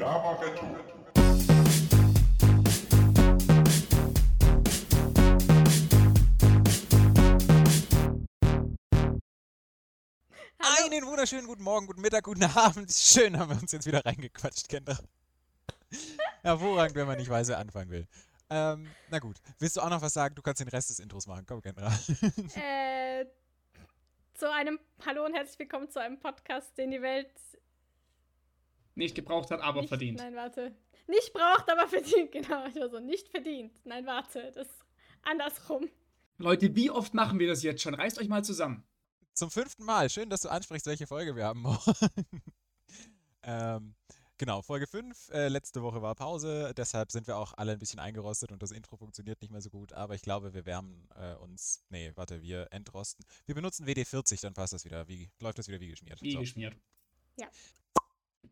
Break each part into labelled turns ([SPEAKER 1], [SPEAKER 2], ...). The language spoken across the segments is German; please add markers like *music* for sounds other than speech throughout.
[SPEAKER 1] Hallo.
[SPEAKER 2] Einen wunderschönen guten Morgen, guten Mittag, guten Abend. Schön haben wir uns jetzt wieder reingequatscht, Kendra. Hervorragend, wenn man nicht weiß, wer anfangen will. Ähm, na gut, willst du auch noch was sagen? Du kannst den Rest des Intros machen. Komm, Kendra.
[SPEAKER 1] Äh, zu einem Hallo und herzlich willkommen zu einem Podcast, den die Welt
[SPEAKER 3] Nicht gebraucht hat, aber
[SPEAKER 1] nicht,
[SPEAKER 3] verdient.
[SPEAKER 1] Nein, warte. Nicht braucht, aber verdient. *laughs* Genau, ich war so nicht verdient. Nein, warte, das ist andersrum.
[SPEAKER 3] Leute, wie oft machen wir das jetzt schon? Reißt euch mal zusammen.
[SPEAKER 2] Zum fünften Mal. Schön, dass du ansprichst, welche Folge wir haben. *laughs* ähm, genau, Folge 5. Äh, letzte Woche war Pause, deshalb sind wir auch alle ein bisschen eingerostet und das Intro funktioniert nicht mehr so gut. Aber ich glaube, wir wärmen äh, uns. Nee, warte, wir entrosten. Wir benutzen WD40, dann passt das wieder. Wie, läuft das wieder wie geschmiert.
[SPEAKER 3] Wie
[SPEAKER 2] So.
[SPEAKER 3] geschmiert.
[SPEAKER 1] Ja.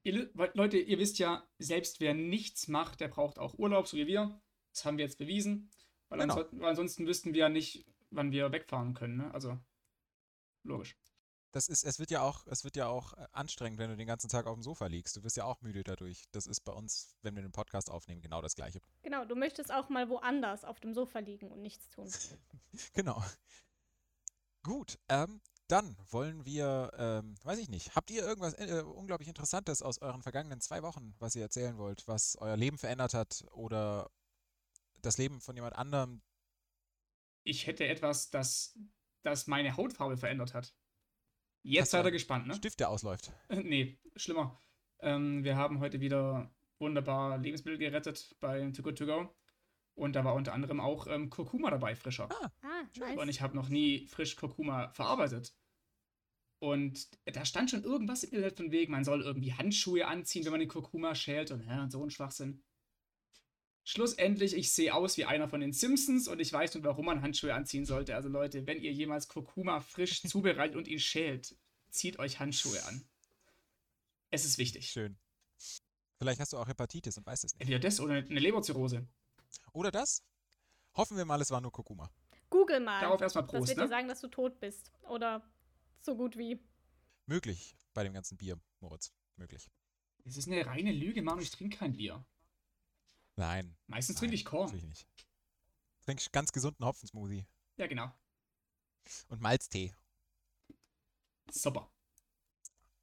[SPEAKER 3] Ihr, Le- Leute, ihr wisst ja, selbst wer nichts macht, der braucht auch Urlaub, so wie wir. Das haben wir jetzt bewiesen. Weil,
[SPEAKER 2] Genau.
[SPEAKER 3] ansonsten, weil ansonsten wüssten wir ja nicht, wann wir wegfahren können. Ne? Also, logisch.
[SPEAKER 2] Das ist, es wird ja auch, es wird ja auch äh, anstrengend, wenn du den ganzen Tag auf dem Sofa liegst. Du wirst ja auch müde dadurch. Das ist bei uns, wenn wir den Podcast aufnehmen, genau das Gleiche.
[SPEAKER 1] Genau, du möchtest auch mal woanders auf dem Sofa liegen und nichts tun. *laughs*
[SPEAKER 2] Genau. Gut, ähm, dann wollen wir, ähm, weiß ich nicht, habt ihr irgendwas äh, unglaublich Interessantes aus euren vergangenen zwei Wochen, was ihr erzählen wollt, was euer Leben verändert hat oder das Leben von jemand anderem?
[SPEAKER 3] Ich hätte etwas, das, das meine Hautfarbe verändert hat. Jetzt seid ihr gespannt, ne?
[SPEAKER 2] Stift, der ausläuft. *laughs*
[SPEAKER 3] nee, schlimmer. Ähm, wir haben heute wieder wunderbar Lebensmittel gerettet bei Too Good To Go. Und da war unter anderem auch ähm, Kurkuma dabei, frischer.
[SPEAKER 2] Ah,
[SPEAKER 1] Ah,
[SPEAKER 3] Und
[SPEAKER 1] nice.
[SPEAKER 3] ich habe noch nie frisch Kurkuma verarbeitet. Und da stand schon irgendwas im Internet von wegen, man soll irgendwie Handschuhe anziehen, wenn man den Kurkuma schält und, ja, und so ein Schwachsinn. Schlussendlich, ich sehe aus wie einer von den Simpsons und ich weiß nun, warum man Handschuhe anziehen sollte. Also Leute, wenn ihr jemals Kurkuma frisch *laughs* zubereitet und ihn schält, zieht euch Handschuhe an. Es ist wichtig.
[SPEAKER 2] schön. Vielleicht hast du auch Hepatitis und weißt es nicht.
[SPEAKER 3] Entweder das oder eine Leberzirrhose.
[SPEAKER 2] Oder das? Hoffen wir mal, es war nur Kurkuma.
[SPEAKER 1] Google mal.
[SPEAKER 3] Darauf erstmal
[SPEAKER 1] das
[SPEAKER 3] Prost,
[SPEAKER 1] wird dir
[SPEAKER 3] ne?
[SPEAKER 1] sagen, dass du tot bist. Oder so gut wie.
[SPEAKER 2] Möglich bei dem ganzen Bier, Moritz. Möglich.
[SPEAKER 3] Es ist eine reine Lüge, Mann, ich trinke kein Bier.
[SPEAKER 2] Nein.
[SPEAKER 3] Meistens trinke ich Korn.
[SPEAKER 2] Natürlich nicht. Trink ganz gesunden Hopfensmoothie
[SPEAKER 3] Ja, genau.
[SPEAKER 2] und Malztee.
[SPEAKER 3] Super.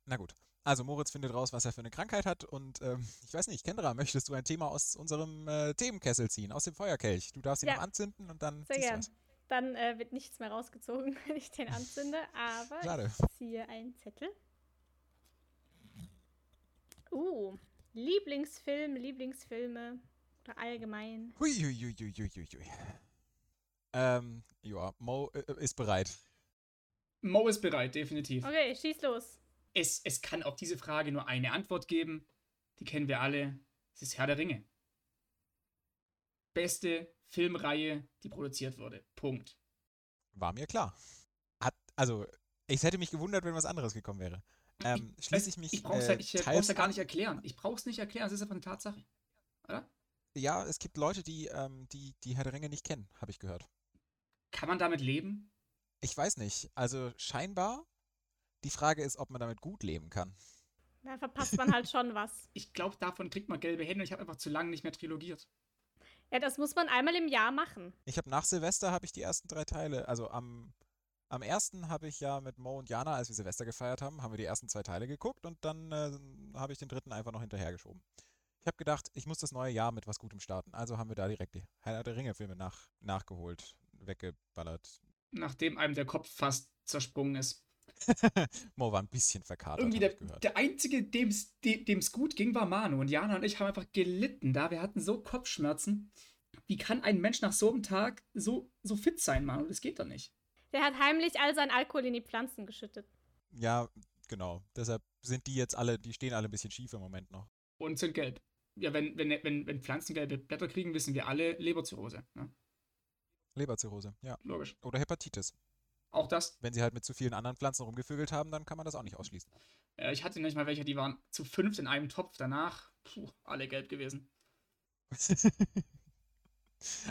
[SPEAKER 2] Na gut. Also Moritz findet raus, was er für eine Krankheit hat und ähm, ich weiß nicht, Kendra, möchtest du ein Thema aus unserem äh, Themenkessel ziehen, aus dem Feuerkelch? Du darfst ihn
[SPEAKER 1] Ja.
[SPEAKER 2] noch anzünden und dann
[SPEAKER 1] Sehr
[SPEAKER 2] ziehst du
[SPEAKER 1] gern.
[SPEAKER 2] was.
[SPEAKER 1] Dann äh, wird nichts mehr rausgezogen, *laughs* wenn ich den anzünde. Aber
[SPEAKER 2] Schade.
[SPEAKER 1] ich ziehe einen Zettel. Uh, Lieblingsfilm, Lieblingsfilme oder allgemein.
[SPEAKER 2] Hui, hui, hui, hui, hui, hui, hui. Ähm, ja, Mo äh, ist bereit.
[SPEAKER 3] Mo ist bereit, definitiv.
[SPEAKER 1] Okay, schieß los.
[SPEAKER 3] Es, es kann auf diese Frage nur eine Antwort geben. Die kennen wir alle. Es ist Herr der Ringe. Beste Filmreihe, die produziert wurde. Punkt.
[SPEAKER 2] War mir klar. Hat, also, ich hätte mich gewundert, wenn was anderes gekommen wäre. Ähm, schließe ich mich
[SPEAKER 3] Ich brauch's,
[SPEAKER 2] äh,
[SPEAKER 3] ja, ich brauch's ja gar nicht erklären. Ich brauch's nicht erklären. Es ist einfach eine Tatsache. Oder?
[SPEAKER 2] Ja, es gibt Leute, die, ähm, die, die Herr der Ringe nicht kennen, habe ich gehört.
[SPEAKER 3] Kann man damit leben?
[SPEAKER 2] Ich weiß nicht. Also scheinbar. Die Frage ist, ob man damit gut leben kann.
[SPEAKER 1] Da verpasst man halt schon was. *laughs*
[SPEAKER 3] Ich glaube, davon kriegt man gelbe Hände und ich habe einfach zu lange nicht mehr trilogiert.
[SPEAKER 1] Ja, das muss man einmal im Jahr machen.
[SPEAKER 2] Ich habe nach Silvester habe ich die ersten drei Teile, also am, am ersten habe ich ja mit Mo und Jana, als wir Silvester gefeiert haben, haben wir die ersten zwei Teile geguckt und dann äh, habe ich den dritten einfach noch hinterhergeschoben. Ich habe gedacht, ich muss das neue Jahr mit was Gutem starten. Also haben wir da direkt die Herr der Ringe-Filme nach, nachgeholt, weggeballert.
[SPEAKER 3] Nachdem einem der Kopf fast zersprungen ist. *laughs*
[SPEAKER 2] Mo war ein bisschen verkatert,
[SPEAKER 3] Irgendwie der, der Einzige, dem's de- dem's gut ging, war Manu. Und Jana und ich haben einfach gelitten da. Wir hatten so Kopfschmerzen. Wie kann ein Mensch nach so einem Tag so, so fit sein, Manu? Das geht doch nicht.
[SPEAKER 1] Der hat heimlich all sein Alkohol in die Pflanzen geschüttet.
[SPEAKER 2] Ja, genau. Deshalb sind die jetzt alle, die stehen alle ein bisschen schief im Moment noch.
[SPEAKER 3] Und sind gelb. Ja, wenn, wenn, wenn, wenn Pflanzen gelbe Blätter kriegen, wissen wir alle Leberzirrhose. Ne?
[SPEAKER 2] Leberzirrhose, ja.
[SPEAKER 3] Logisch.
[SPEAKER 2] Oder Hepatitis.
[SPEAKER 3] Auch das.
[SPEAKER 2] Wenn sie halt mit zu vielen anderen Pflanzen rumgevögelt haben, dann kann man das auch nicht ausschließen.
[SPEAKER 3] Äh, ich hatte nicht mal welche, die waren zu fünft in einem Topf. Danach, puh, alle gelb gewesen. *laughs*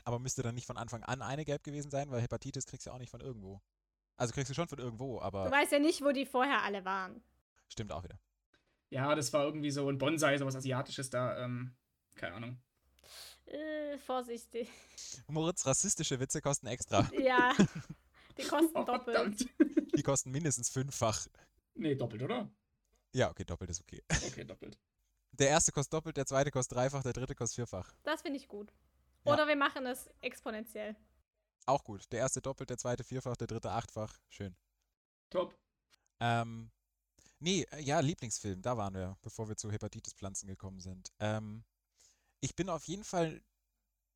[SPEAKER 2] Aber müsste dann nicht von Anfang an eine gelb gewesen sein, weil Hepatitis kriegst du ja auch nicht von irgendwo. Also kriegst du schon von irgendwo,
[SPEAKER 1] Du
[SPEAKER 2] aber
[SPEAKER 1] weißt ja nicht, wo die vorher alle waren.
[SPEAKER 2] stimmt auch wieder.
[SPEAKER 3] Ja, das war irgendwie so ein Bonsai, sowas Asiatisches da. Ähm, keine Ahnung.
[SPEAKER 1] Äh, vorsichtig.
[SPEAKER 2] Moritz, rassistische Witze kosten extra.
[SPEAKER 1] Ja, *laughs* die kosten *laughs*
[SPEAKER 3] Oh,
[SPEAKER 1] doppelt.
[SPEAKER 3] verdammt. *laughs*
[SPEAKER 2] Die kosten mindestens fünffach.
[SPEAKER 3] Nee, doppelt, oder?
[SPEAKER 2] Ja, okay, doppelt ist okay. *laughs*
[SPEAKER 3] Okay, doppelt.
[SPEAKER 2] Der erste kostet doppelt, der zweite kostet dreifach, der dritte kostet vierfach.
[SPEAKER 1] Das finde ich gut.
[SPEAKER 2] Ja.
[SPEAKER 1] Oder wir machen es exponentiell.
[SPEAKER 2] Auch gut. Der erste doppelt, der zweite vierfach, der dritte achtfach. Schön.
[SPEAKER 3] Top.
[SPEAKER 2] Ähm, nee, äh, ja, Lieblingsfilm, da waren wir, bevor wir zu Hepatitispflanzen gekommen sind. Ähm, ich bin auf jeden Fall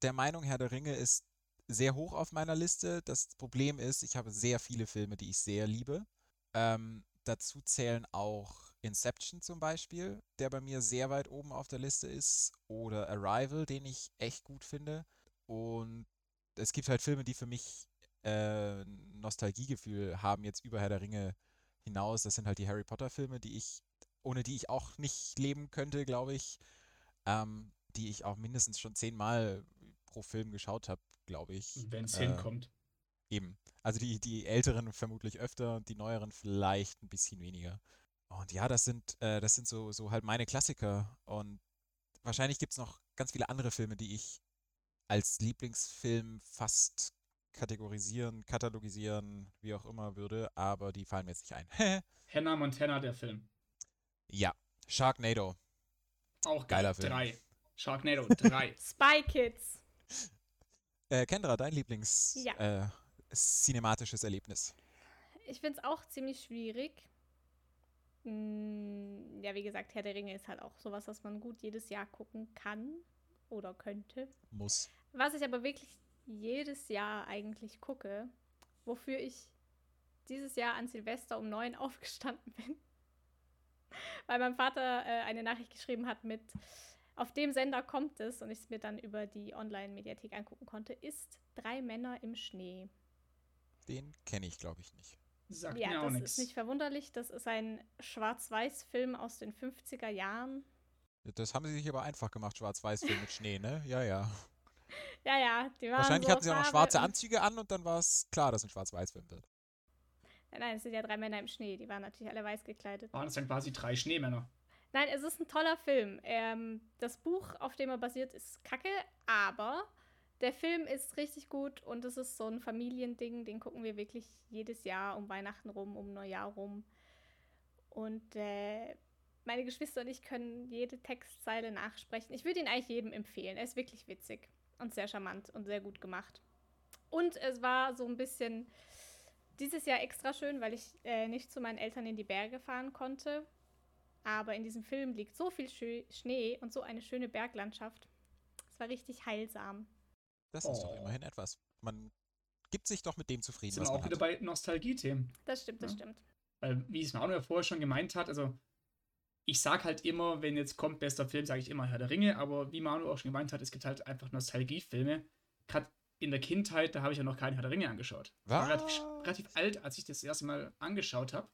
[SPEAKER 2] der Meinung, Herr der Ringe ist sehr hoch auf meiner Liste. Das Problem ist, ich habe sehr viele Filme, die ich sehr liebe. Ähm, dazu zählen auch Inception zum Beispiel, der bei mir sehr weit oben auf der Liste ist, oder Arrival, den ich echt gut finde. Und es gibt halt Filme, die für mich äh, Nostalgiegefühl haben, jetzt über Herr der Ringe hinaus. Das sind halt die Harry Potter-Filme, die ich, ohne die ich auch nicht leben könnte, glaube ich. Ähm, die ich auch mindestens schon zehnmal pro Film geschaut habe, glaube ich.
[SPEAKER 3] Wenn es
[SPEAKER 2] Äh,
[SPEAKER 3] hinkommt.
[SPEAKER 2] Eben. Also die, die älteren vermutlich öfter, die neueren vielleicht ein bisschen weniger. Und ja, das sind, äh, das sind so, so halt meine Klassiker. Und wahrscheinlich gibt es noch ganz viele andere Filme, die ich als Lieblingsfilm fast kategorisieren, katalogisieren, wie auch immer würde, aber die fallen mir jetzt nicht ein. *laughs*
[SPEAKER 3] Hannah Montana, der Film.
[SPEAKER 2] ja, Sharknado.
[SPEAKER 3] Auch
[SPEAKER 2] Geiler
[SPEAKER 3] geil.
[SPEAKER 2] Film.
[SPEAKER 3] Drei. Sharknado 3. *laughs*
[SPEAKER 1] Spy Kids. *laughs*
[SPEAKER 2] Äh, Kendra, dein Lieblings
[SPEAKER 1] Ja.
[SPEAKER 2] äh, Erlebnis.
[SPEAKER 1] Ich finde es auch ziemlich schwierig. Mm, Ja, wie gesagt, Herr der Ringe ist halt auch sowas, was man gut jedes Jahr gucken kann oder könnte.
[SPEAKER 2] Muss.
[SPEAKER 1] Was ich aber wirklich jedes Jahr eigentlich gucke, wofür ich dieses Jahr an Silvester um neun *laughs* aufgestanden bin, weil mein Vater äh, eine Nachricht geschrieben hat mit auf dem Sender kommt es und ich es mir dann über die Online-Mediathek angucken konnte, ist Drei Männer im Schnee.
[SPEAKER 2] Den kenne ich, glaube ich, nicht.
[SPEAKER 3] Sagt
[SPEAKER 1] ja,
[SPEAKER 3] mir auch
[SPEAKER 1] das
[SPEAKER 3] nichts.
[SPEAKER 1] ist nicht verwunderlich. Das ist ein Schwarz-Weiß-Film aus den 50er Jahren.
[SPEAKER 2] Das haben sie sich aber einfach gemacht, Schwarz-Weiß-Film mit Schnee, ne? Ja, ja.
[SPEAKER 1] Ja, ja, die waren
[SPEAKER 2] Wahrscheinlich
[SPEAKER 1] so
[SPEAKER 2] hatten sie auch noch schwarze Anzüge an und dann war es klar, dass ein Schwarz-Weiß-Film wird.
[SPEAKER 1] Nein, nein, es sind ja drei Männer im Schnee. Die waren natürlich alle weiß gekleidet.
[SPEAKER 3] Waren es dann quasi drei Schneemänner?
[SPEAKER 1] Nein, es ist ein toller Film. Ähm, das Buch, auf dem er basiert, ist kacke, aber der Film ist richtig gut und es ist so ein Familiending. Den gucken wir wirklich jedes Jahr um Weihnachten rum, um Neujahr rum. Und äh, meine Geschwister und ich können jede Textzeile nachsprechen. Ich würde ihn eigentlich jedem empfehlen. Er ist wirklich witzig und sehr charmant und sehr gut gemacht. Und es war so ein bisschen dieses Jahr extra schön, weil ich äh, nicht zu meinen Eltern in die Berge fahren konnte. Aber in diesem Film liegt so viel Schö Schnee und so eine schöne Berglandschaft. Es war richtig heilsam.
[SPEAKER 2] Das ist doch
[SPEAKER 3] Oh.
[SPEAKER 2] immerhin etwas. Man gibt sich doch mit dem zufrieden,
[SPEAKER 3] Sind
[SPEAKER 2] was
[SPEAKER 3] auch wieder bei Nostalgie-Themen.
[SPEAKER 1] Das stimmt, das
[SPEAKER 3] Ja.
[SPEAKER 1] stimmt.
[SPEAKER 3] Weil, wie es Manuel vorher schon gemeint hat, also ich sag halt immer, wenn jetzt kommt bester Film, sage ich immer Herr der Ringe, aber wie Manuel auch schon gemeint hat, es gibt halt einfach Nostalgiefilme. Gerade in der Kindheit, da habe ich ja noch keinen Herr der Ringe angeschaut. Ich war relativ, relativ alt, als ich das erste Mal angeschaut habe.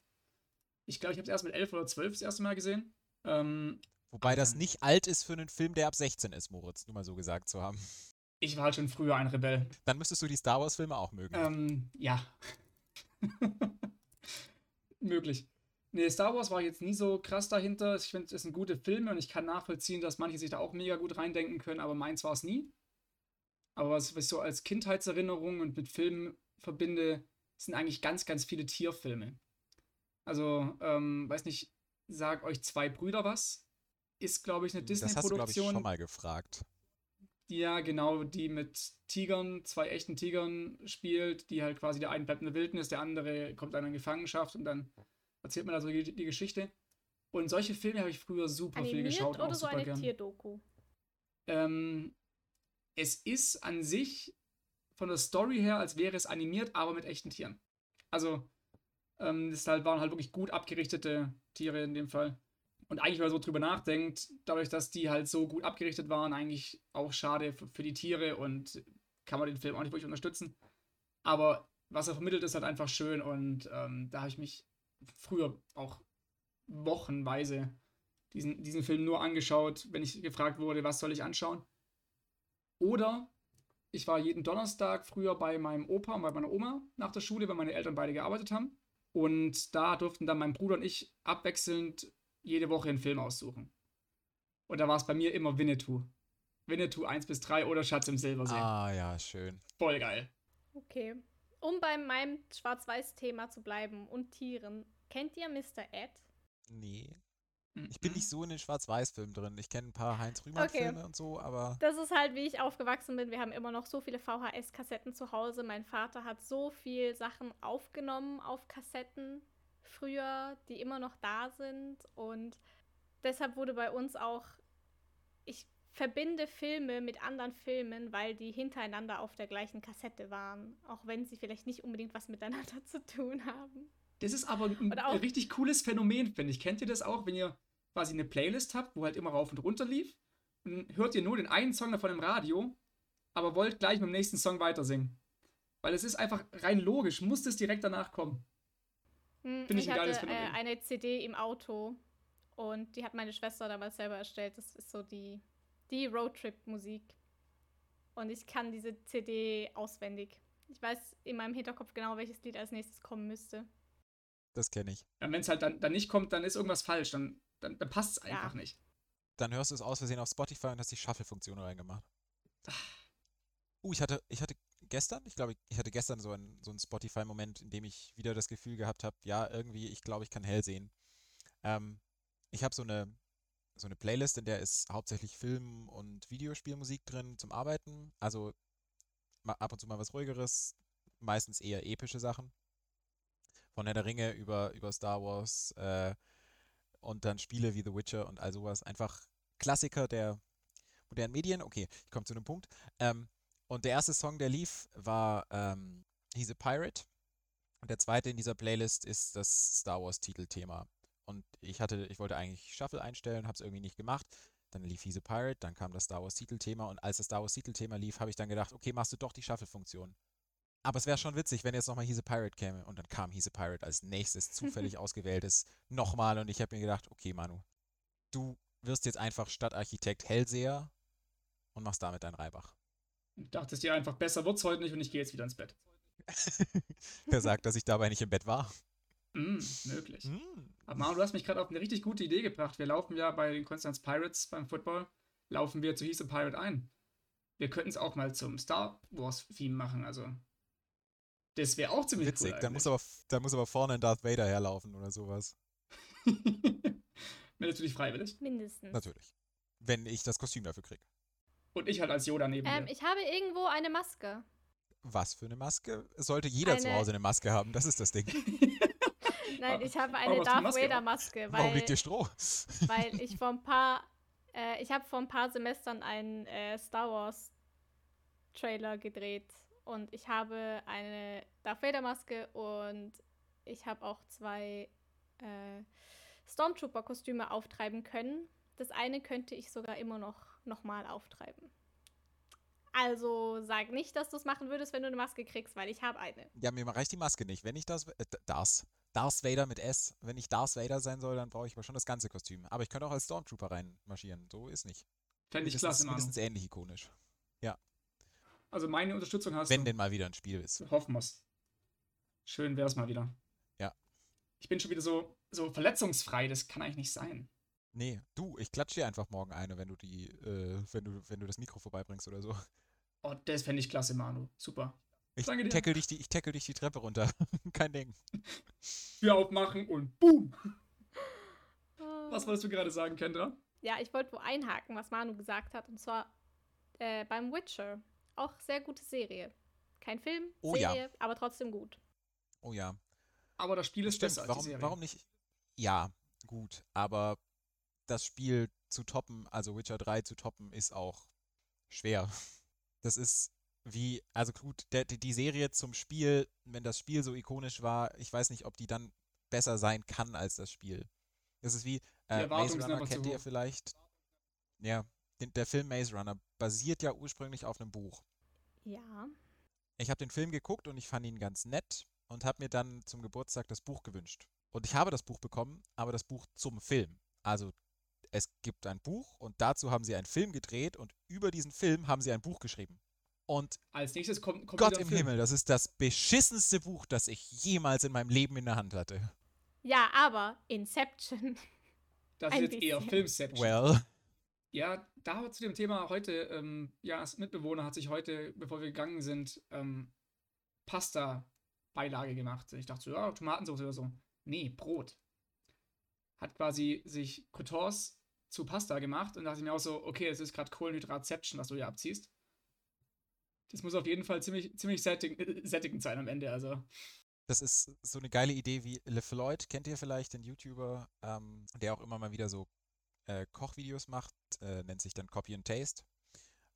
[SPEAKER 3] Ich glaube, ich habe es erst mit 11 oder 12 das erste Mal gesehen. Ähm,
[SPEAKER 2] Wobei das nicht alt ist für einen Film, der ab 16 ist, Moritz, nur mal so gesagt zu haben.
[SPEAKER 3] ich war halt schon früher ein Rebell.
[SPEAKER 2] Dann müsstest du die Star Wars-Filme auch mögen.
[SPEAKER 3] Ähm, ja. *laughs* Möglich. Nee, Star Wars war ich jetzt nie so krass dahinter. Ich finde, es sind gute Filme und ich kann nachvollziehen, dass manche sich da auch mega gut reindenken können, aber meins war es nie. Aber was ich so als Kindheitserinnerung und mit Filmen verbinde, sind eigentlich ganz, ganz viele Tierfilme. Also, ähm, weiß nicht, sag euch zwei Brüder was. Ist, glaube ich, eine
[SPEAKER 2] das hast du, glaube ich,
[SPEAKER 3] Disney-Produktion.
[SPEAKER 2] schon mal gefragt.
[SPEAKER 3] Ja, genau, die mit Tigern, zwei echten Tigern spielt, die halt quasi der eine bleibt in der Wildnis, der andere kommt dann in Gefangenschaft und dann erzählt man da so die, die Geschichte. Und solche Filme habe ich früher super viel
[SPEAKER 1] Animiert
[SPEAKER 3] geschaut und
[SPEAKER 1] oder
[SPEAKER 3] auch
[SPEAKER 1] so
[SPEAKER 3] super
[SPEAKER 1] eine
[SPEAKER 3] gern.
[SPEAKER 1] Tierdoku?
[SPEAKER 3] Ähm, es ist an sich von der Story her, als wäre es animiert, aber mit echten Tieren. Also, ähm, das halt, waren halt wirklich gut abgerichtete Tiere in dem Fall. Und eigentlich, wenn man so drüber nachdenkt, dadurch, dass die halt so gut abgerichtet waren, eigentlich auch schade für, für die Tiere und kann man den Film auch nicht wirklich unterstützen. Aber was er vermittelt, ist halt einfach schön und ähm, da habe ich mich früher auch wochenweise diesen, diesen Film nur angeschaut, wenn ich gefragt wurde, was soll ich anschauen. Oder ich war jeden Donnerstag früher bei meinem Opa und bei meiner Oma nach der Schule, weil meine Eltern beide gearbeitet haben. Und da durften dann mein Bruder und ich abwechselnd jede Woche einen Film aussuchen. Und da war es bei mir immer Winnetou. Winnetou 1 bis 3 oder Schatz im Silbersee.
[SPEAKER 2] Ah, ja, schön.
[SPEAKER 3] Voll geil.
[SPEAKER 1] Okay. Um bei meinem Schwarz-Weiß-Thema zu bleiben und Tieren, kennt ihr Mr. Ed?
[SPEAKER 2] Nee. Ich bin
[SPEAKER 3] Mhm.
[SPEAKER 2] nicht so in den Schwarz-Weiß-Filmen drin. Ich kenne ein paar Heinz-Rühmann-Filme und so, aber
[SPEAKER 1] Das ist halt, wie ich aufgewachsen bin. Wir haben immer noch so viele VHS-Kassetten zu Hause. Mein Vater hat so viel Sachen aufgenommen auf Kassetten früher, die immer noch da sind. Und deshalb wurde bei uns auch, ich verbinde Filme mit anderen Filmen, weil die hintereinander auf der gleichen Kassette waren. Auch wenn sie vielleicht nicht unbedingt was miteinander *laughs* zu tun haben.
[SPEAKER 3] Das ist aber ein, richtig cooles Phänomen, finde ich. Kennt ihr das auch, wenn ihr quasi eine Playlist habt, wo halt immer rauf und runter lief? Und hört ihr nur den einen Song davon im Radio, aber wollt gleich mit dem nächsten Song weiter singen. Weil es ist einfach rein logisch, muss das direkt danach kommen.
[SPEAKER 1] Hm,
[SPEAKER 3] Finde ich ein geiles
[SPEAKER 1] hatte äh,
[SPEAKER 3] Phänomen.
[SPEAKER 1] eine CD im Auto und die hat meine Schwester damals selber erstellt. Das ist so die, die Roadtrip-Musik. Und ich kann diese CD auswendig. Ich weiß in meinem Hinterkopf genau, welches Lied als nächstes kommen müsste.
[SPEAKER 2] Das kenne ich.
[SPEAKER 3] Wenn es halt dann, dann nicht kommt, dann ist irgendwas falsch. Dann, dann, dann passt es
[SPEAKER 1] Ja.
[SPEAKER 3] einfach nicht.
[SPEAKER 2] Dann hörst du es aus Versehen auf Spotify und hast die Shuffle-Funktion reingemacht. Uh, ich hatte, ich hatte gestern, ich glaube, ich hatte gestern so einen, so einen Spotify-Moment, in dem ich wieder das Gefühl gehabt habe, ja, irgendwie, ich glaube, ich kann hell sehen. Ähm, ich habe so eine, so eine Playlist, in der ist hauptsächlich Film- und Videospielmusik drin zum Arbeiten. Also ab und zu mal was ruhigeres, meistens eher epische Sachen. Von Herr der Ringe über, über Star Wars äh, und dann Spiele wie The Witcher und all sowas. Einfach Klassiker der modernen Medien. Okay, ich komme zu einem Punkt. Ähm, und der erste Song, der lief, war ähm, He's a Pirate. Und der zweite in dieser Playlist ist das Star Wars Titelthema. Und ich hatte, ich wollte eigentlich Shuffle einstellen, habe es irgendwie nicht gemacht. Dann lief He's a Pirate, dann kam das Star Wars Titelthema und als das Star Wars Titelthema lief, habe ich dann gedacht, okay, machst du doch die Shuffle-Funktion. Aber es wäre schon witzig, wenn jetzt nochmal He's a Pirate käme und dann kam He's a Pirate als nächstes *laughs* zufällig ausgewähltes nochmal und ich habe mir gedacht, okay, Manu, du wirst jetzt einfach Stadtarchitekt Hellseher und machst damit deinen Reibach.
[SPEAKER 3] Ich dachte dir einfach, besser wird's heute nicht und ich gehe jetzt wieder ins Bett. *laughs*
[SPEAKER 2] Wer sagt, dass ich dabei nicht im Bett war?
[SPEAKER 3] Mm, möglich.
[SPEAKER 2] Hm.
[SPEAKER 3] Aber Manu, du hast mich gerade auf eine richtig gute Idee gebracht. Wir laufen ja bei den Constance Pirates beim Football, laufen wir zu He's a Pirate ein. Wir könnten es auch mal zum Star Wars-Theme machen, also. Das wäre auch ziemlich
[SPEAKER 2] Witzig,
[SPEAKER 3] cool.
[SPEAKER 2] dann muss, aber, dann muss aber vorne ein Darth Vader herlaufen oder sowas. *laughs*
[SPEAKER 3] Du dich freiwillig?
[SPEAKER 1] Mindestens.
[SPEAKER 2] Natürlich. Wenn ich das Kostüm dafür kriege.
[SPEAKER 3] Und ich halt als Yoda neben
[SPEAKER 1] Ähm,
[SPEAKER 3] dir.
[SPEAKER 1] ich habe irgendwo eine Maske.
[SPEAKER 2] Was für eine Maske? Sollte jeder zu
[SPEAKER 1] Eine-
[SPEAKER 2] Hause eine Maske haben, das ist das Ding. *laughs*
[SPEAKER 1] Nein,
[SPEAKER 3] Aber-
[SPEAKER 1] ich habe eine Darth
[SPEAKER 3] Maske?
[SPEAKER 1] Vader Maske,
[SPEAKER 2] Warum
[SPEAKER 1] weil,
[SPEAKER 2] liegt hier Stroh?
[SPEAKER 1] weil ich vor ein *laughs* paar, äh, ich habe vor ein paar Semestern einen äh, Star Wars Trailer gedreht und ich habe eine Darth Vader Maske und ich habe auch zwei äh, Stormtrooper Kostüme auftreiben können. Das eine könnte ich sogar immer noch nochmal auftreiben. Also sag nicht, dass du es machen würdest, wenn du eine Maske kriegst, weil ich habe eine.
[SPEAKER 2] Ja, mir reicht die Maske nicht. Wenn ich das, äh, das, Darth Vader mit S, wenn ich Darth Vader sein soll, dann brauche ich aber schon das ganze Kostüm. Aber ich könnte auch als Stormtrooper reinmarschieren. So ist nicht.
[SPEAKER 3] Fände ich
[SPEAKER 2] Mindestens,
[SPEAKER 3] klasse, Manu.
[SPEAKER 2] mindestens ähnlich ikonisch.
[SPEAKER 3] Also meine Unterstützung hast
[SPEAKER 2] Wenn
[SPEAKER 3] du.
[SPEAKER 2] denn mal wieder ein Spiel ist.
[SPEAKER 3] Hoffen wir's. Schön wär's mal wieder.
[SPEAKER 2] Ja.
[SPEAKER 3] Ich bin schon wieder so, so verletzungsfrei, das kann eigentlich nicht sein.
[SPEAKER 2] Nee, du, ich klatsche dir einfach morgen eine, wenn du die, äh, wenn du, wenn du das Mikro vorbeibringst oder so.
[SPEAKER 3] Oh, das fände ich klasse, Manu. Super.
[SPEAKER 2] Ich
[SPEAKER 3] Danke dir.
[SPEAKER 2] tackle dich die, ich tackle dich die Treppe runter. *laughs* Kein Ding. *laughs*
[SPEAKER 3] Tür aufmachen und boom. Was wolltest du gerade sagen, Kendra?
[SPEAKER 1] Ja, ich wollte wo einhaken, was Manu gesagt hat. Und zwar äh, beim Witcher. Auch sehr gute Serie. Kein Film,
[SPEAKER 2] Oh ja.
[SPEAKER 1] Serie, aber trotzdem gut.
[SPEAKER 2] Oh ja.
[SPEAKER 3] Aber das Spiel ist
[SPEAKER 2] Stimmt,
[SPEAKER 3] besser als die
[SPEAKER 2] warum,
[SPEAKER 3] Serie.
[SPEAKER 2] warum nicht? Ja, gut, aber das Spiel zu toppen, also Witcher 3 zu toppen, ist auch schwer. Das ist wie, also gut, der, die, Serie zum Spiel, wenn das Spiel so ikonisch war, ich weiß nicht, ob die dann besser sein kann als das Spiel. Das ist wie, äh, Maze Runner kennt ihr vielleicht? Ja, den, der Film Maze Runner basiert ja ursprünglich auf einem Buch.
[SPEAKER 1] Ja.
[SPEAKER 2] Ich habe den Film geguckt und ich fand ihn ganz nett und habe mir dann zum Geburtstag das Buch gewünscht. Und ich habe das Buch bekommen, aber das Buch zum Film. Also es gibt ein Buch und dazu haben sie einen Film gedreht und über diesen Film haben sie ein Buch geschrieben. Und
[SPEAKER 3] Als nächstes kommt, kommt
[SPEAKER 2] Gott im
[SPEAKER 3] Film.
[SPEAKER 2] Himmel, das ist das beschissenste Buch, das ich jemals in meinem Leben in der Hand hatte.
[SPEAKER 1] Ja, aber Inception.
[SPEAKER 3] Das
[SPEAKER 1] Ein
[SPEAKER 3] ist jetzt eher. Filmception.
[SPEAKER 2] Well.
[SPEAKER 3] Ja, da zu dem Thema heute, ähm, ja, als Mitbewohner hat sich heute, bevor wir gegangen sind, ähm, Pasta-Beilage gemacht. Ich dachte so, ja, Tomatensauce oder so. Nee, Brot. Hat quasi sich Croutons zu Pasta gemacht und dachte mir auch so, okay, es ist gerade Kohlenhydratception, was du hier abziehst. Das muss auf jeden Fall ziemlich, ziemlich sättig, äh, *laughs* sättigend sein am Ende, also.
[SPEAKER 2] Das ist so eine geile Idee wie LeFloid, kennt ihr vielleicht, den YouTuber, ähm, der auch immer mal wieder so äh, Kochvideos macht, äh, nennt sich dann Copy and Taste,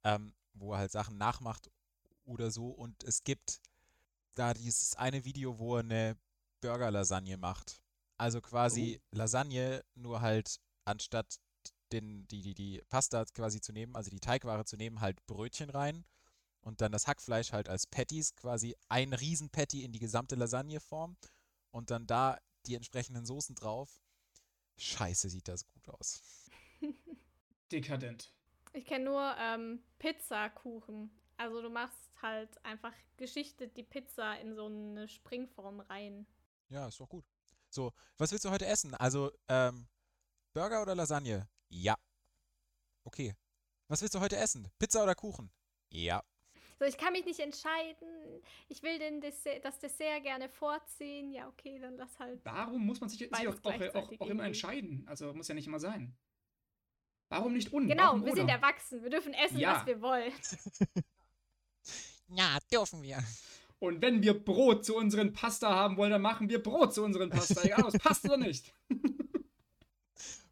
[SPEAKER 2] ähm, wo er halt Sachen nachmacht oder so. Und es gibt da dieses eine Video, wo er eine Burger-Lasagne macht. Also quasi Lasagne, nur halt anstatt den, die, die, die Pasta quasi zu nehmen, also die Teigware zu nehmen, halt Brötchen rein und dann das Hackfleisch halt als Patties, quasi ein Riesen-Patty in die gesamte Lasagneform und dann da die entsprechenden Soßen drauf. Scheiße, sieht das gut aus. *laughs*
[SPEAKER 3] Dekadent.
[SPEAKER 1] Ich kenne nur ähm, Pizzakuchen. Also du machst halt einfach geschichtet die Pizza in so eine Springform rein.
[SPEAKER 2] Ja, ist doch gut. So, was willst du heute essen? Also, ähm, Burger oder Lasagne? Ja. Okay. Was willst du heute essen? Pizza oder Kuchen? Ja.
[SPEAKER 1] So, ich kann mich nicht entscheiden. Ich will den Dessert, das Dessert gerne vorziehen. Ja, okay, dann lass halt.
[SPEAKER 3] Warum muss man sich, sich auch, auch, auch, auch immer entscheiden? Also muss ja nicht immer sein. Warum nicht und?
[SPEAKER 1] Genau,
[SPEAKER 3] Warum
[SPEAKER 1] wir sind
[SPEAKER 3] oder?
[SPEAKER 1] erwachsen. Wir dürfen essen,
[SPEAKER 3] Ja.
[SPEAKER 1] was wir wollen. *laughs* *laughs*
[SPEAKER 2] Ja, dürfen wir.
[SPEAKER 3] Und wenn wir Brot zu unseren Pasta haben wollen, dann machen wir Brot zu unseren Pasta. Egal, ob es passt oder nicht. *laughs*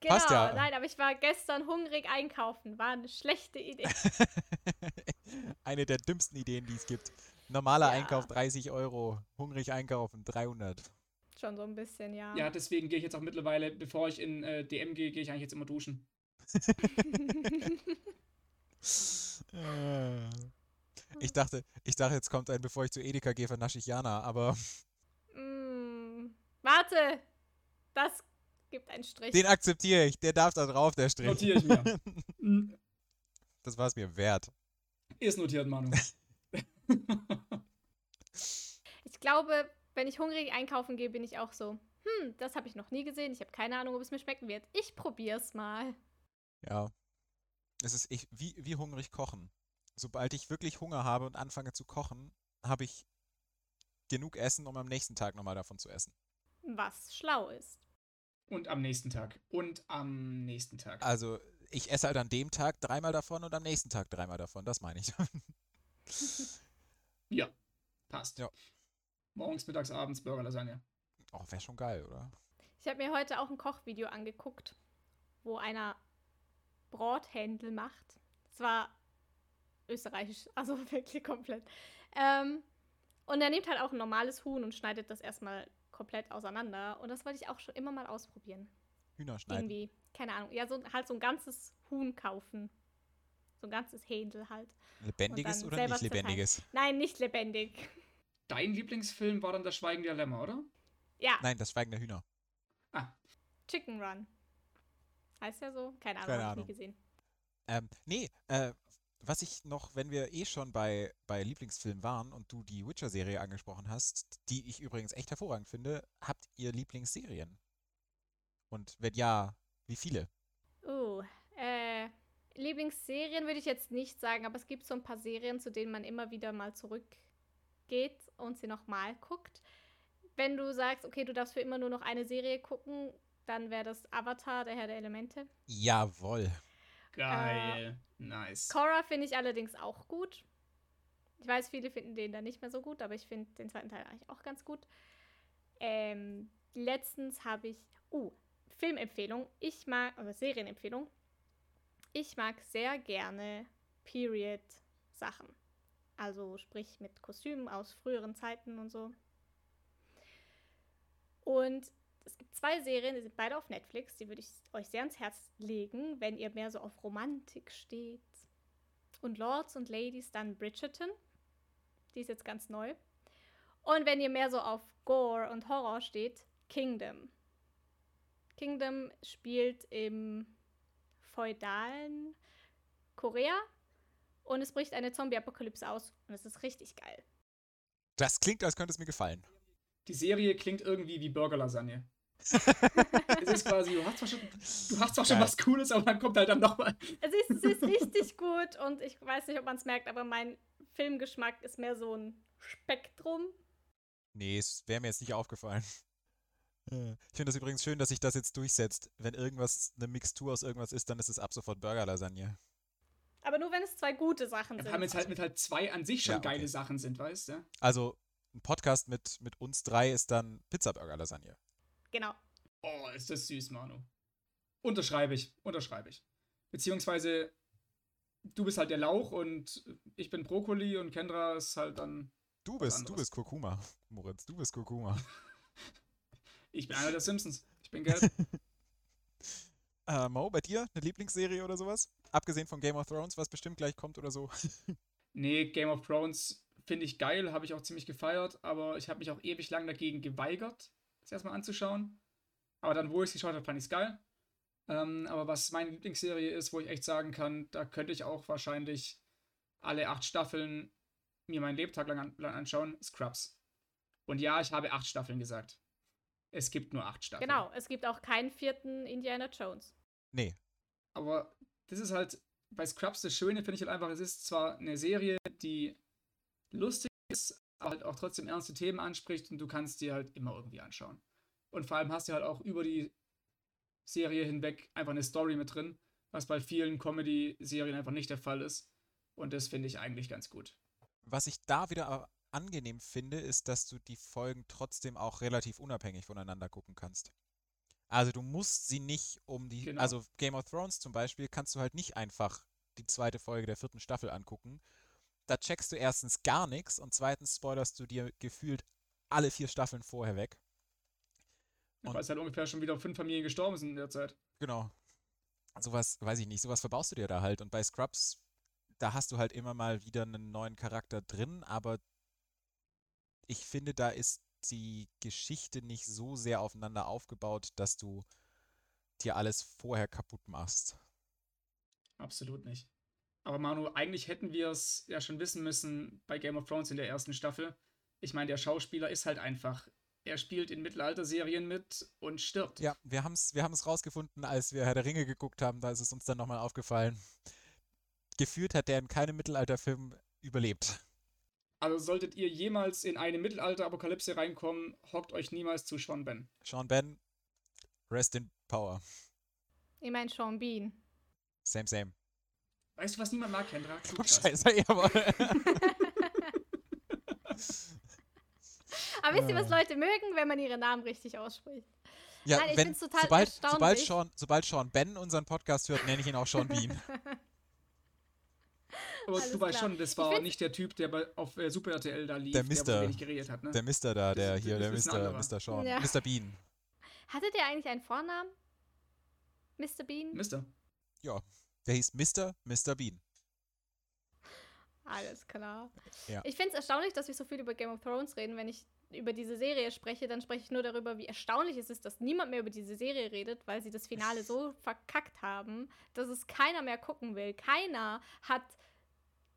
[SPEAKER 1] Genau,
[SPEAKER 2] Passt ja.
[SPEAKER 1] nein, aber ich war gestern hungrig einkaufen. War eine schlechte Idee. *laughs*
[SPEAKER 2] Eine der dümmsten Ideen, die es gibt. Normaler
[SPEAKER 1] Ja.
[SPEAKER 2] Einkauf 30 Euro, hungrig einkaufen 300.
[SPEAKER 1] Schon so ein bisschen, ja.
[SPEAKER 3] Ja, deswegen gehe ich jetzt auch mittlerweile, bevor ich in äh, DM gehe, gehe ich eigentlich jetzt immer duschen.
[SPEAKER 2] Äh. *laughs* *laughs* Ich dachte, ich dachte, jetzt kommt ein, bevor ich zu Edeka gehe, vernasche ich Jana, aber
[SPEAKER 1] mm, warte, das gibt einen Strich.
[SPEAKER 2] den akzeptiere ich. Der darf da drauf, der Strich.
[SPEAKER 3] Notiere ich mir. *laughs* Mm,
[SPEAKER 2] Das war es mir wert.
[SPEAKER 3] Ist notiert, Manu. *laughs*
[SPEAKER 1] Ich glaube, wenn ich hungrig einkaufen gehe, bin ich auch so, hm, das habe ich noch nie gesehen. Ich habe keine Ahnung, ob es mir schmecken wird. Ich probier's mal.
[SPEAKER 2] Ja. Es ist ich, wie, wie hungrig kochen. Sobald ich wirklich Hunger habe und anfange zu kochen, habe ich genug Essen, um am nächsten Tag nochmal davon zu essen.
[SPEAKER 1] Was schlau ist.
[SPEAKER 3] Und am nächsten Tag. Und am nächsten Tag.
[SPEAKER 2] Also ich esse halt an dem Tag dreimal davon und am nächsten Tag dreimal davon. Das meine ich. *laughs*
[SPEAKER 3] Ja, passt.
[SPEAKER 2] Ja.
[SPEAKER 3] Morgens, mittags, abends Burgerlasagne.
[SPEAKER 2] Oh, wäre schon geil, oder?
[SPEAKER 1] Ich habe mir heute auch ein Kochvideo angeguckt, wo einer Brothändel macht. Es war österreichisch, *laughs* also wirklich komplett. Ähm, und er nimmt halt auch ein normales Huhn und schneidet das erstmal komplett auseinander. Und das wollte ich auch schon immer mal ausprobieren.
[SPEAKER 2] Hühner schneiden.
[SPEAKER 1] Irgendwie, keine Ahnung. Ja, so halt so ein ganzes Huhn kaufen. So ein ganzes Händel halt.
[SPEAKER 2] Lebendiges oder nicht
[SPEAKER 1] zerteilen.
[SPEAKER 2] lebendiges?
[SPEAKER 1] Nein, nicht lebendig.
[SPEAKER 3] Dein Lieblingsfilm war dann Das Schweigen der Lämmer, oder?
[SPEAKER 1] Ja,
[SPEAKER 2] Nein, das Schweigen der Hühner.
[SPEAKER 3] Ah,
[SPEAKER 1] Chicken Run. Heißt ja so? Keine Ahnung,
[SPEAKER 2] Keine
[SPEAKER 1] habe ich nie
[SPEAKER 2] Ahnung.
[SPEAKER 1] gesehen.
[SPEAKER 2] Ähm, nee, äh, was ich noch, wenn wir eh schon bei, bei Lieblingsfilmen waren und du die Witcher-Serie angesprochen hast, die ich übrigens echt hervorragend finde, habt ihr Lieblingsserien? Und wenn ja, wie viele?
[SPEAKER 1] Oh, äh, Lieblingsserien würde ich jetzt nicht sagen, aber es gibt so ein paar Serien, zu denen man immer wieder mal zurückgeht und sie nochmal guckt. Wenn du sagst, okay, du darfst für immer nur noch eine Serie gucken, dann wäre das Avatar, der Herr der Elemente.
[SPEAKER 2] Jawohl.
[SPEAKER 3] geil. Nice.
[SPEAKER 1] Korra finde ich allerdings auch gut. Ich weiß, viele finden den dann nicht mehr so gut, aber ich finde den zweiten Teil eigentlich auch ganz gut. Ähm, letztens habe ich, uh, Filmempfehlung. Ich mag, oder Serienempfehlung. Ich mag sehr gerne Period-Sachen. Also sprich mit Kostümen aus früheren Zeiten und so. Und es gibt zwei Serien, die sind beide auf Netflix. Die würde ich euch sehr ans Herz legen, wenn ihr mehr so auf Romantik steht. Und Lords und Ladies dann Bridgerton. Die ist jetzt ganz neu. Und wenn ihr mehr so auf Gore und Horror steht, Kingdom. Kingdom spielt im feudalen Korea und es bricht eine Zombie-Apokalypse aus und es ist richtig geil.
[SPEAKER 2] Das klingt, als könnte es mir gefallen.
[SPEAKER 3] Die Serie klingt irgendwie wie Burgerlasagne. Es ist quasi, du hast zwar schon, du hast zwar schon was Cooles, aber dann kommt halt dann nochmal.
[SPEAKER 1] Es ist, es ist richtig gut und ich weiß nicht, ob man es merkt, aber mein Filmgeschmack ist mehr so ein Spektrum.
[SPEAKER 2] Nee, es wäre mir jetzt nicht aufgefallen. Ich finde das übrigens schön, dass sich das jetzt durchsetzt. Wenn irgendwas eine Mixtur aus irgendwas ist, dann ist es ab sofort Burgerlasagne.
[SPEAKER 1] Aber nur wenn es zwei gute Sachen
[SPEAKER 3] Wir
[SPEAKER 1] sind.
[SPEAKER 3] haben jetzt halt mit halt zwei an sich schon
[SPEAKER 2] Ja, okay.
[SPEAKER 3] geile Sachen sind, weißt du?
[SPEAKER 2] Also ein Podcast mit, mit uns drei ist dann Pizza Burger Lasagne.
[SPEAKER 1] Genau.
[SPEAKER 3] Oh, ist das süß, Manu. Unterschreibe ich, unterschreibe ich. Beziehungsweise, du bist halt der Lauch und ich bin Brokkoli und Kendra ist halt dann.
[SPEAKER 2] Du bist, du bist Kurkuma, Moritz, du bist Kurkuma. *laughs*
[SPEAKER 3] Ich bin einer der Simpsons. Ich bin gelb. *laughs*
[SPEAKER 2] Äh, Mo, bei dir eine Lieblingsserie oder sowas? Abgesehen von Game of Thrones, was bestimmt gleich kommt oder so. *laughs*
[SPEAKER 3] nee, Game of Thrones finde ich geil, habe ich auch ziemlich gefeiert, aber ich habe mich auch ewig lang dagegen geweigert, es erstmal anzuschauen. Aber dann, wo ich es geschaut habe, fand ich es geil. Ähm, aber was meine Lieblingsserie ist, wo ich echt sagen kann, da könnte ich auch wahrscheinlich alle acht Staffeln mir meinen Lebtag lang, an, lang anschauen, Scrubs. Und ja, ich habe acht Staffeln gesagt. Es gibt nur acht Staffeln.
[SPEAKER 1] Genau. Es gibt auch keinen vierten Indiana Jones.
[SPEAKER 2] Nee,
[SPEAKER 3] Aber das ist halt bei Scrubs das Schöne, finde ich halt einfach, es ist zwar eine Serie, die lustig ist, aber halt auch trotzdem ernste Themen anspricht und du kannst dir halt immer irgendwie anschauen. Und vor allem hast du halt auch über die Serie hinweg einfach eine Story mit drin, was bei vielen Comedy-Serien einfach nicht der Fall ist. Und das finde ich eigentlich ganz gut.
[SPEAKER 2] was ich da wieder angenehm finde, ist, dass du die Folgen trotzdem auch relativ unabhängig voneinander gucken kannst. Also du musst sie nicht um die,
[SPEAKER 3] Genau.
[SPEAKER 2] also Game of Thrones zum Beispiel, kannst du halt nicht einfach die zweite Folge der vierten Staffel angucken. Da checkst du erstens gar nichts und zweitens spoilerst du dir gefühlt alle vier Staffeln vorher weg. Und-
[SPEAKER 3] Weil es halt ungefähr schon wieder fünf Familien gestorben sind in der Zeit.
[SPEAKER 2] Genau. Sowas, weiß ich nicht, sowas verbaust du dir da halt. Und bei Scrubs, da hast du halt immer mal wieder einen neuen Charakter drin, aber ich finde, da ist die Geschichte nicht so sehr aufeinander aufgebaut, dass du dir alles vorher kaputt machst.
[SPEAKER 3] Absolut nicht. Aber Manu, eigentlich hätten wir es ja schon wissen müssen bei Game of Thrones in der ersten Staffel. Ich meine, der Schauspieler ist halt einfach. Er spielt in Mittelalterserien mit und stirbt.
[SPEAKER 2] Ja, wir haben es wir haben's rausgefunden, als wir Herr der Ringe geguckt haben, da ist es uns dann nochmal aufgefallen. Gefühlt hat der in keinem Mittelalterfilm überlebt.
[SPEAKER 3] Also solltet ihr jemals in eine Mittelalter-Apokalypse reinkommen, hockt euch niemals zu Sean Ben.
[SPEAKER 2] Sean Ben, rest in power.
[SPEAKER 1] Ich meine Sean Bean.
[SPEAKER 2] Same, same.
[SPEAKER 3] Weißt du, was niemand mag, Kendra? *laughs*
[SPEAKER 2] Oh,
[SPEAKER 3] Podcast.
[SPEAKER 2] scheiße, jawohl. *laughs*
[SPEAKER 1] Aber wisst ihr, was
[SPEAKER 2] Ja.
[SPEAKER 1] Leute mögen, wenn man ihre Namen richtig ausspricht?
[SPEAKER 2] Ja,
[SPEAKER 1] Nein, ich
[SPEAKER 2] wenn,
[SPEAKER 1] total
[SPEAKER 2] sobald, sobald. Sean, sobald Sean Ben unseren Podcast hört, nenne ich ihn auch Sean Bean. *laughs*
[SPEAKER 3] Aber
[SPEAKER 1] Alles
[SPEAKER 3] du weißt
[SPEAKER 1] klar.
[SPEAKER 3] schon, das war nicht der Typ, der bei, auf äh, Super RTL da lief,
[SPEAKER 2] Der
[SPEAKER 3] der,
[SPEAKER 2] Mister.
[SPEAKER 3] wo wenig geredet hat, ne?
[SPEAKER 2] Der Mister da,
[SPEAKER 3] Das
[SPEAKER 2] der
[SPEAKER 3] ist-
[SPEAKER 2] hier, der
[SPEAKER 3] das
[SPEAKER 2] Mister. Mr. Sean,
[SPEAKER 1] Ja.
[SPEAKER 2] Mr. Bean.
[SPEAKER 1] Hatte der eigentlich einen Vornamen? Mr. Bean?
[SPEAKER 3] Mister.
[SPEAKER 2] Ja, der hieß Mr. Mr. Bean.
[SPEAKER 1] Alles klar.
[SPEAKER 2] Ja.
[SPEAKER 1] Ich finde es erstaunlich, dass wir so viel über Game of Thrones reden. Wenn ich über diese Serie spreche, dann spreche ich nur darüber, wie erstaunlich es ist, dass niemand mehr über diese Serie redet, weil sie das Finale so *laughs* verkackt haben, dass es keiner mehr gucken will. Keiner hat,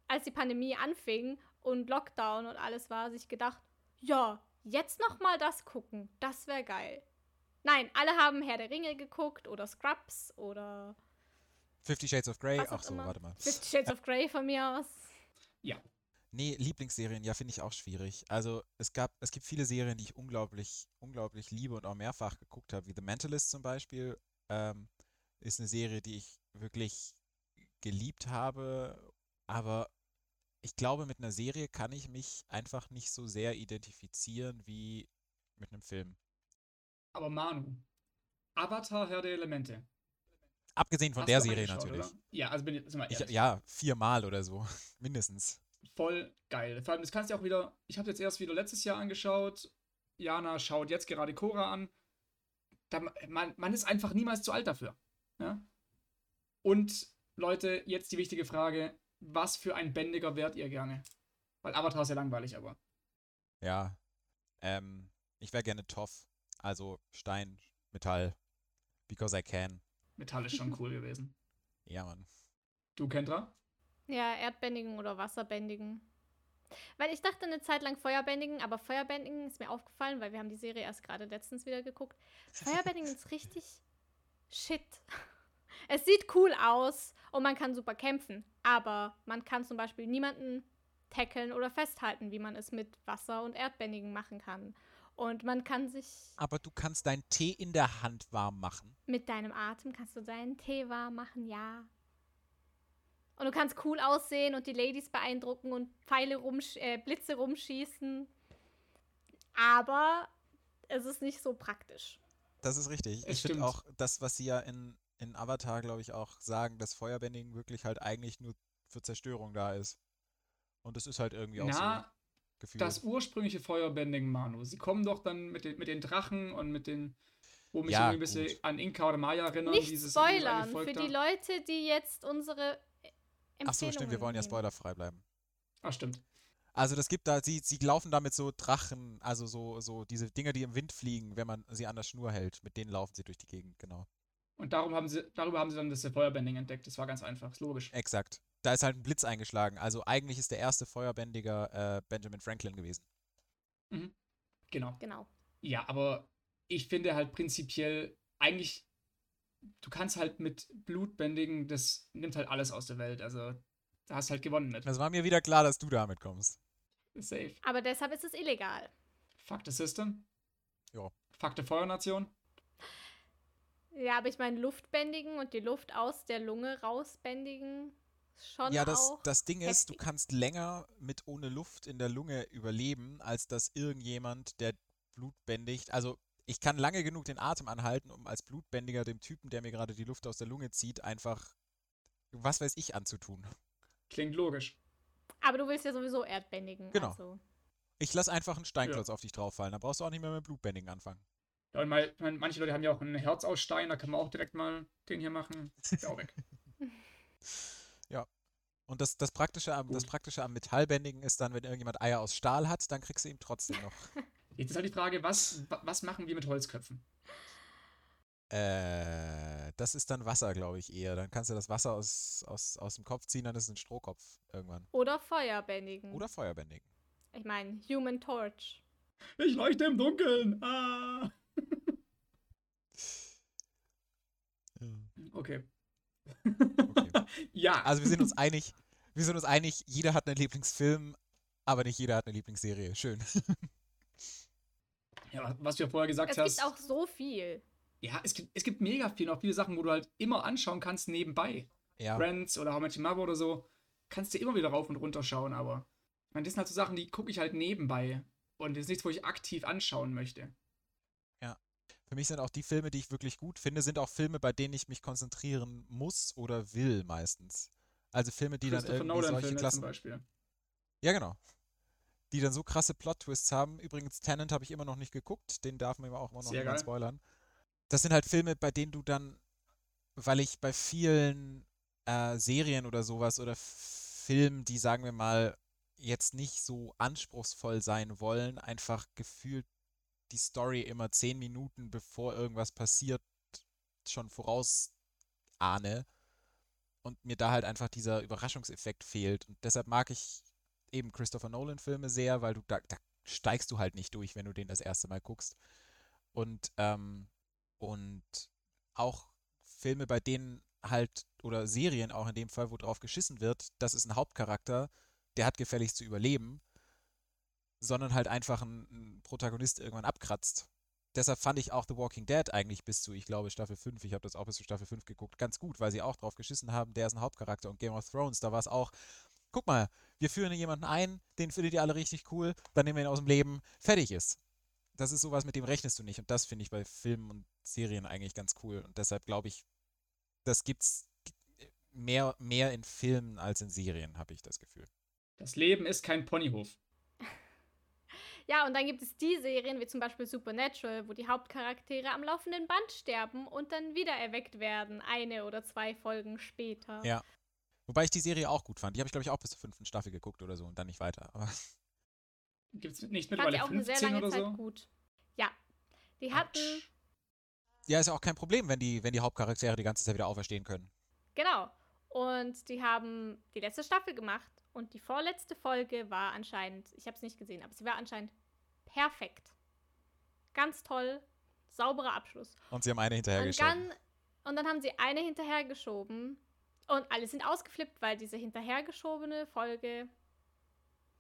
[SPEAKER 1] als die Pandemie anfing und Lockdown und alles war, sich gedacht, ja, jetzt noch mal das gucken, das wäre geil. Nein, alle haben Herr der Ringe geguckt oder Scrubs oder
[SPEAKER 2] Fifty Shades of Grey. Ach so,
[SPEAKER 1] immer.
[SPEAKER 2] warte mal.
[SPEAKER 1] Fifty Shades of Grey von mir aus.
[SPEAKER 3] Ja.
[SPEAKER 2] Nee, Lieblingsserien, ja, finde ich auch schwierig. Also es gab, es gibt viele Serien, die ich unglaublich, unglaublich liebe und auch mehrfach geguckt habe, wie The Mentalist zum Beispiel. Ähm, ist eine Serie, die ich wirklich geliebt habe, aber ich glaube, mit einer Serie kann ich mich einfach nicht so sehr identifizieren wie mit einem Film.
[SPEAKER 3] Aber Manu. Avatar, Herr der Elemente.
[SPEAKER 2] Abgesehen von
[SPEAKER 3] Hast
[SPEAKER 2] der Serie natürlich.
[SPEAKER 3] Oder? Ja, also bin ich, sind wir
[SPEAKER 2] Ich,
[SPEAKER 3] ehrlich.
[SPEAKER 2] ja, viermal oder so, *laughs* mindestens.
[SPEAKER 3] Voll geil. Vor allem, das kannst du auch wieder. Ich habe jetzt erst wieder letztes Jahr angeschaut. Jana schaut jetzt gerade Cora an. Da, man, man ist einfach niemals zu alt dafür. Ja? Und Leute, jetzt die wichtige Frage: Was für ein Bändiger wärt ihr gerne? Weil Avatar ist ja langweilig, aber.
[SPEAKER 2] Ja. Ähm, ich wäre gerne Toff. Also Stein, Metall. Because I can.
[SPEAKER 3] Metall ist schon cool gewesen. *laughs*
[SPEAKER 2] Ja, Mann.
[SPEAKER 3] Du, Kendra?
[SPEAKER 1] Ja, Erdbändigen oder Wasserbändigen. Weil ich dachte eine Zeit lang Feuerbändigen, aber Feuerbändigen ist mir aufgefallen, weil wir haben die Serie erst gerade letztens wieder geguckt. Feuerbändigen *laughs* ist richtig shit. Es sieht cool aus und man kann super kämpfen, aber man kann zum Beispiel niemanden tackeln oder festhalten, wie man es mit Wasser und Erdbändigen machen kann. Und man kann sich.
[SPEAKER 2] Aber du kannst deinen Tee in der Hand warm machen.
[SPEAKER 1] Mit deinem Atem kannst du deinen Tee warm machen, ja. Und du kannst cool aussehen und die Ladies beeindrucken und Pfeile rumsch äh, Blitze rumschießen. Aber es ist nicht so praktisch.
[SPEAKER 2] Das ist richtig.
[SPEAKER 3] Es
[SPEAKER 2] ich finde
[SPEAKER 3] stimmt.
[SPEAKER 2] auch das, was sie ja in, in Avatar, glaube ich, auch sagen, dass Feuerbändigen wirklich halt eigentlich nur für Zerstörung da ist. Und das ist halt irgendwie auch so
[SPEAKER 3] Na,
[SPEAKER 2] gefühlt.
[SPEAKER 3] das ursprüngliche Feuerbändigen Manu. Sie kommen doch dann mit den, mit den Drachen und mit den. Wo mich
[SPEAKER 2] Ja,
[SPEAKER 3] irgendwie ein bisschen
[SPEAKER 2] gut.
[SPEAKER 3] an Inka oder Maya erinnern.
[SPEAKER 1] Nicht
[SPEAKER 3] dieses,
[SPEAKER 1] spoilern für die. Leute, die jetzt unsere äh,
[SPEAKER 2] Ach so, stimmt, wir wollen ja
[SPEAKER 1] Empfehlungen
[SPEAKER 2] spoilerfrei bleiben.
[SPEAKER 3] Ach, stimmt.
[SPEAKER 2] Also das gibt da, sie, sie laufen da mit so Drachen, also so, so diese Dinger, die im Wind fliegen, wenn man sie an der Schnur hält. Mit denen laufen sie durch die Gegend, genau.
[SPEAKER 3] Und darum haben sie, darüber haben sie dann das Feuerbending entdeckt. Das war ganz einfach, ist logisch.
[SPEAKER 2] Exakt. Da ist halt ein Blitz eingeschlagen. Also eigentlich ist der erste Feuerbändiger äh, Benjamin Franklin gewesen.
[SPEAKER 3] Genau.
[SPEAKER 1] Genau.
[SPEAKER 3] Ja, aber ich finde halt prinzipiell eigentlich, du kannst halt mit Blutbändigen, das nimmt halt alles aus der Welt. Also, da hast halt gewonnen mit.
[SPEAKER 2] Das war mir wieder klar, dass du damit kommst.
[SPEAKER 3] Safe.
[SPEAKER 1] Aber deshalb ist es illegal.
[SPEAKER 3] Fuck the system.
[SPEAKER 2] Ja.
[SPEAKER 3] Fuck the Feuernation.
[SPEAKER 1] Ja, aber ich meine, Luftbändigen und die Luft aus der Lunge rausbändigen schon
[SPEAKER 2] Ja, das,
[SPEAKER 1] auch.
[SPEAKER 2] das Ding ist, du kannst länger mit ohne Luft in der Lunge überleben, als dass irgendjemand, der Blut bändigt, also ich kann lange genug den Atem anhalten, um als Blutbändiger dem Typen, der mir gerade die Luft aus der Lunge zieht, einfach was weiß ich anzutun.
[SPEAKER 3] Klingt logisch.
[SPEAKER 1] Aber du willst ja sowieso Erdbändigen.
[SPEAKER 2] Genau.
[SPEAKER 1] Also.
[SPEAKER 2] Ich lass einfach einen Steinklotz auf dich drauffallen, dann brauchst du auch nicht mehr mit Blutbändigen anfangen.
[SPEAKER 3] Ja, und mal, man- manche Leute haben ja auch ein Herz aus Stein, da kann man auch direkt mal den hier machen. Ist ja auch weg. *laughs*
[SPEAKER 2] Und das, das, Praktische am, das. Praktische am Metallbändigen ist dann, wenn irgendjemand Eier aus Stahl hat, dann kriegst du ihm trotzdem noch. *laughs*
[SPEAKER 3] Jetzt ist halt die Frage, was, wa- was machen wir mit Holzköpfen?
[SPEAKER 2] äh, das ist dann Wasser, glaube ich, eher. Dann kannst du das Wasser aus, aus, aus dem Kopf ziehen, dann ist es ein Strohkopf irgendwann.
[SPEAKER 1] Oder Feuerbändigen.
[SPEAKER 2] Oder Feuerbändigen.
[SPEAKER 1] Ich meine, Human Torch.
[SPEAKER 3] Ich leuchte im Dunkeln. Ah. *laughs* Okay.
[SPEAKER 2] Okay. *laughs*
[SPEAKER 3] Ja,
[SPEAKER 2] Also wir sind uns einig, wir sind uns einig, jeder hat einen Lieblingsfilm, aber nicht jeder hat eine Lieblingsserie. Schön.
[SPEAKER 3] ja, was du ja vorher gesagt
[SPEAKER 1] Es
[SPEAKER 3] hast.
[SPEAKER 1] gibt auch so viel.
[SPEAKER 3] Ja, es gibt, es gibt mega viel, auch viele Sachen, wo du halt immer anschauen kannst nebenbei.
[SPEAKER 2] Ja.
[SPEAKER 3] Friends oder How Much Mother oder so. Kannst du immer wieder rauf und runter schauen, aber. Ich meine, das sind halt so Sachen, die gucke ich halt nebenbei. Und das ist nichts, wo ich aktiv anschauen möchte.
[SPEAKER 2] Für mich sind auch die Filme, die ich wirklich gut finde, sind auch Filme, bei denen ich mich konzentrieren muss oder will meistens. Also Filme, die dann irgendwie solche
[SPEAKER 3] Nolan-Filme zum
[SPEAKER 2] Klassen.
[SPEAKER 3] Beispiel.
[SPEAKER 2] Ja, genau. Die dann so krasse Plot-Twists haben. Übrigens, Tenant habe ich immer noch nicht geguckt. Den darf man auch immer noch
[SPEAKER 3] geil.
[SPEAKER 2] spoilern. Das sind halt Filme, bei denen du dann, weil ich bei vielen äh, Serien oder sowas oder Filmen, die sagen wir mal jetzt nicht so anspruchsvoll sein wollen, einfach gefühlt die Story immer zehn Minuten bevor irgendwas passiert schon vorausahne und mir da halt einfach dieser Überraschungseffekt fehlt. Und deshalb mag ich eben Christopher Nolan-Filme sehr, weil du da, da steigst du halt nicht durch, wenn du den das erste Mal guckst. Und, ähm, und auch Filme, bei denen halt, oder Serien auch in dem Fall, wo drauf geschissen wird, das ist ein Hauptcharakter, der hat gefälligst zu überleben, sondern halt einfach ein, ein Protagonist irgendwann abkratzt. Deshalb fand ich auch The Walking Dead eigentlich bis zu, ich glaube, Staffel 5, ich habe das auch bis zu Staffel 5 geguckt, ganz gut, weil sie auch drauf geschissen haben, der ist ein Hauptcharakter. Und Game of Thrones, da war es auch, guck mal, wir führen jemanden ein, den findet ihr alle richtig cool, dann nehmen wir ihn aus dem Leben, fertig ist. Das ist sowas, mit dem rechnest du nicht. Und das finde ich bei Filmen und Serien eigentlich ganz cool. Und deshalb glaube ich, das gibt's mehr, mehr in Filmen als in Serien, habe ich das Gefühl.
[SPEAKER 3] Das Leben ist kein Ponyhof.
[SPEAKER 1] Ja, und dann gibt es die Serien, wie zum Beispiel Supernatural, wo die Hauptcharaktere am laufenden Band sterben und dann wieder erweckt werden, eine oder zwei Folgen später.
[SPEAKER 2] Ja. Wobei ich die Serie auch gut fand. Die habe ich, glaube ich, auch bis zur fünften Staffel geguckt oder so und dann nicht weiter. Aber *laughs*
[SPEAKER 3] Gibt es nicht mittlerweile
[SPEAKER 1] ich auch eine sehr
[SPEAKER 3] 15
[SPEAKER 1] lange
[SPEAKER 3] oder
[SPEAKER 1] Zeit
[SPEAKER 3] so?
[SPEAKER 1] gut. Ja. Die hatten,
[SPEAKER 2] ja, ist ja auch kein Problem, wenn die, wenn die Hauptcharaktere die ganze Zeit wieder auferstehen können.
[SPEAKER 1] genau. Und die haben die letzte Staffel gemacht Und die vorletzte Folge war anscheinend, ich habe es nicht gesehen, aber sie war anscheinend perfekt. Ganz toll, sauberer Abschluss.
[SPEAKER 2] Und sie haben eine
[SPEAKER 1] Und
[SPEAKER 2] hinterhergeschoben.
[SPEAKER 1] dann, und dann haben sie eine hinterhergeschoben und alle sind ausgeflippt, weil diese hinterhergeschobene Folge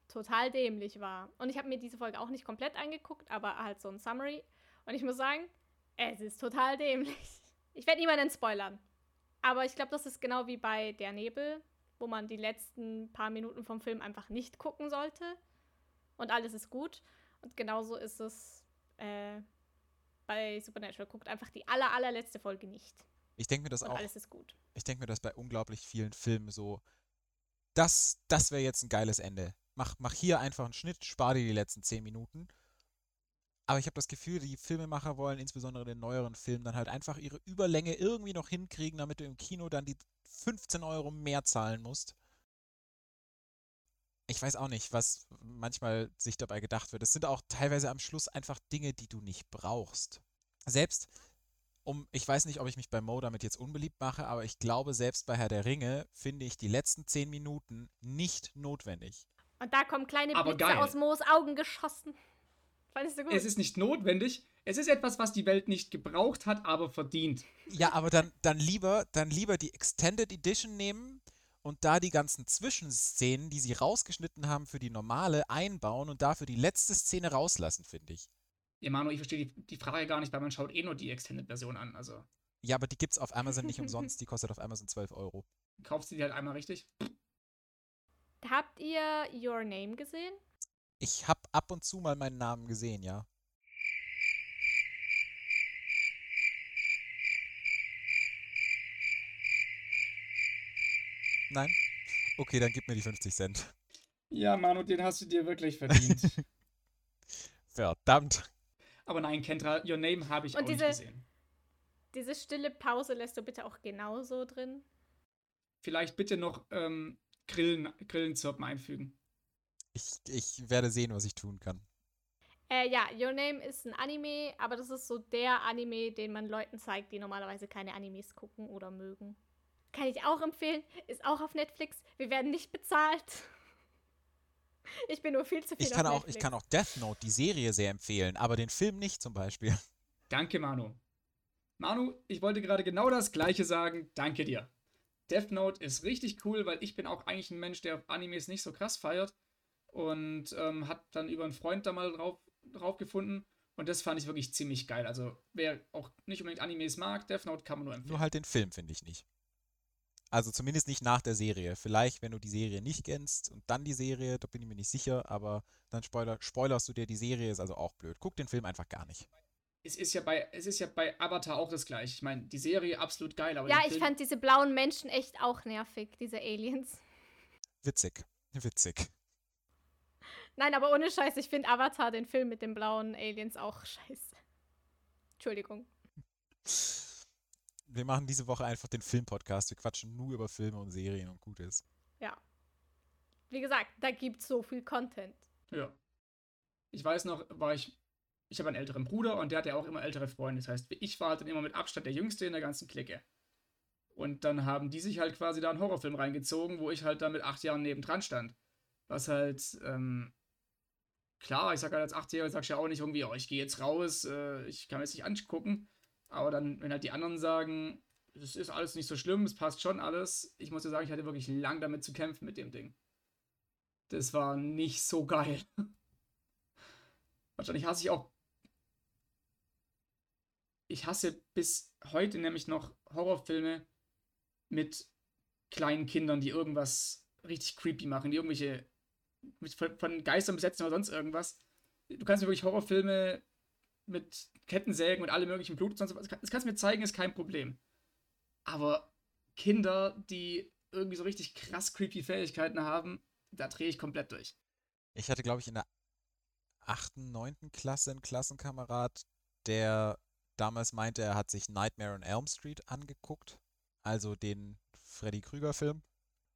[SPEAKER 1] total dämlich war. Und ich habe mir diese Folge auch nicht komplett angeguckt, aber halt so ein Summary. Und ich muss sagen, es ist total dämlich. Ich werde niemanden spoilern. Aber ich glaube, das ist genau wie bei Der Nebel, wo man die letzten paar Minuten vom Film einfach nicht gucken sollte. Und alles ist gut. Und genauso ist es äh, bei Supernatural. Guckt einfach die aller, allerletzte Folge nicht.
[SPEAKER 2] Ich denke mir das
[SPEAKER 1] Und
[SPEAKER 2] auch.
[SPEAKER 1] alles ist gut.
[SPEAKER 2] Ich denke mir das bei unglaublich vielen Filmen so. Das, das wäre jetzt ein geiles Ende. Mach, mach hier einfach einen Schnitt, spar dir die letzten 10 Minuten. Aber ich habe das Gefühl, die Filmemacher wollen insbesondere in den neueren Filmen dann halt einfach ihre Überlänge irgendwie noch hinkriegen, damit du im Kino dann die 15 Euro mehr zahlen musst. Ich weiß auch nicht, was manchmal sich dabei gedacht wird. Es sind auch teilweise am Schluss einfach Dinge, die du nicht brauchst. Selbst um, ich weiß nicht, ob ich mich bei Mo damit jetzt unbeliebt mache, aber ich glaube, selbst bei Herr der Ringe finde ich die letzten 10 Minuten nicht notwendig.
[SPEAKER 1] Und da kommen kleine
[SPEAKER 3] Aber
[SPEAKER 1] Blitze
[SPEAKER 3] geil.
[SPEAKER 1] aus Moos Augen geschossen. Fandest du gut?
[SPEAKER 3] Es ist nicht notwendig. Es ist etwas, was die Welt nicht gebraucht hat, aber verdient.
[SPEAKER 2] Ja, aber dann, dann lieber, dann lieber die Extended Edition nehmen und da die ganzen Zwischenszenen, die sie rausgeschnitten haben für die normale, einbauen und dafür die letzte Szene rauslassen, finde ich.
[SPEAKER 3] Ja, Manu, ich verstehe die, die Frage gar nicht, weil man schaut eh nur die Extended-Version an. Also
[SPEAKER 2] Ja, aber die gibt's auf Amazon nicht umsonst, die kostet auf Amazon 12 Euro.
[SPEAKER 3] kaufst du die halt einmal richtig.
[SPEAKER 1] Habt ihr Your Name gesehen?
[SPEAKER 2] Ich habe ab und zu mal meinen Namen gesehen, ja. Nein? Okay, dann gib mir die 50 Cent.
[SPEAKER 3] Ja, Manu, den hast du dir wirklich verdient. *laughs*
[SPEAKER 2] Verdammt.
[SPEAKER 3] aber nein, Kendra, Your Name habe ich
[SPEAKER 1] Und
[SPEAKER 3] auch
[SPEAKER 1] diese-
[SPEAKER 3] nicht gesehen.
[SPEAKER 1] Diese stille Pause lässt du bitte auch genauso drin.
[SPEAKER 3] Vielleicht bitte noch ähm, Grillen, Grillenzirpen einfügen.
[SPEAKER 2] Ich, ich werde sehen, was ich tun kann.
[SPEAKER 1] Äh, ja, Your Name ist ein Anime, aber das ist so der Anime, den man Leuten zeigt, die normalerweise keine Animes gucken oder mögen. Kann ich auch empfehlen. Ist auch auf Netflix. Wir werden nicht bezahlt. *laughs* Ich bin nur viel zu viel
[SPEAKER 2] Ich
[SPEAKER 1] auf
[SPEAKER 2] kann, auch,
[SPEAKER 1] Netflix.
[SPEAKER 2] ich kann auch Death Note, die Serie, sehr empfehlen, aber den Film nicht zum Beispiel. *laughs*
[SPEAKER 3] Danke, Manu. Manu, ich wollte gerade genau das Gleiche sagen. Danke dir. Death Note ist richtig cool, weil ich bin auch eigentlich ein Mensch, der auf Animes nicht so krass feiert. Und ähm, hat dann über einen Freund da mal drauf, drauf gefunden. Und das fand ich wirklich ziemlich geil. Also, wer auch nicht unbedingt Animes mag, Death Note kann man nur empfehlen.
[SPEAKER 2] Nur halt den Film, finde ich nicht. Also zumindest nicht nach der Serie. Vielleicht, wenn du die Serie nicht kennst und dann die Serie, da bin ich mir nicht sicher, aber dann spoiler, spoilerst du dir die Serie, ist also auch blöd. Guck den Film einfach gar nicht.
[SPEAKER 3] es ist ja bei, es ist ja bei Avatar auch das gleiche. Ich meine, die Serie absolut geil, aber
[SPEAKER 1] Ja, ich
[SPEAKER 3] Film,
[SPEAKER 1] fand diese blauen Menschen echt auch nervig, diese Aliens.
[SPEAKER 2] Witzig. Witzig.
[SPEAKER 1] Nein, aber ohne Scheiß, ich finde Avatar, den Film mit den blauen Aliens, auch scheiße. Entschuldigung.
[SPEAKER 2] Wir machen diese Woche einfach den Filmpodcast. Wir quatschen nur über Filme und Serien und gut ist.
[SPEAKER 1] Ja. Wie gesagt, da gibt's so viel Content.
[SPEAKER 3] Ja. Ich weiß noch, war ich. Ich habe einen älteren Bruder und der hat ja auch immer ältere Freunde. Das heißt, ich war halt dann immer mit Abstand der Jüngste in der ganzen Clique. Und dann haben die sich halt quasi da einen Horrorfilm reingezogen, wo ich halt dann mit acht Jahren nebendran stand. Was halt, ähm, klar, ich sag halt als Achtjähriger, sag ich ja auch nicht irgendwie, oh, ich gehe jetzt raus, äh, ich kann mir das nicht angucken. Aber dann, wenn halt die anderen sagen, das ist alles nicht so schlimm, es passt schon alles. Ich muss dir sagen, ich hatte wirklich lang damit zu kämpfen mit dem Ding. Das war nicht so geil. *laughs* Wahrscheinlich hasse ich auch. Ich hasse bis heute nämlich noch Horrorfilme mit kleinen Kindern, die irgendwas richtig creepy machen, die irgendwelche von, von Geistern besetzen oder sonst irgendwas. Du kannst mir wirklich Horrorfilme mit Kettensägen und allem möglichen Blut und sonst was. Das kannst du mir zeigen, ist kein Problem. Aber Kinder, die irgendwie so richtig krass creepy Fähigkeiten haben, da drehe ich komplett durch.
[SPEAKER 2] Ich hatte, glaube ich, in der achten, neunten Klasse einen Klassenkamerad, der damals meinte, er hat sich Nightmare on Elm Street angeguckt, also den Freddy Krüger-Film,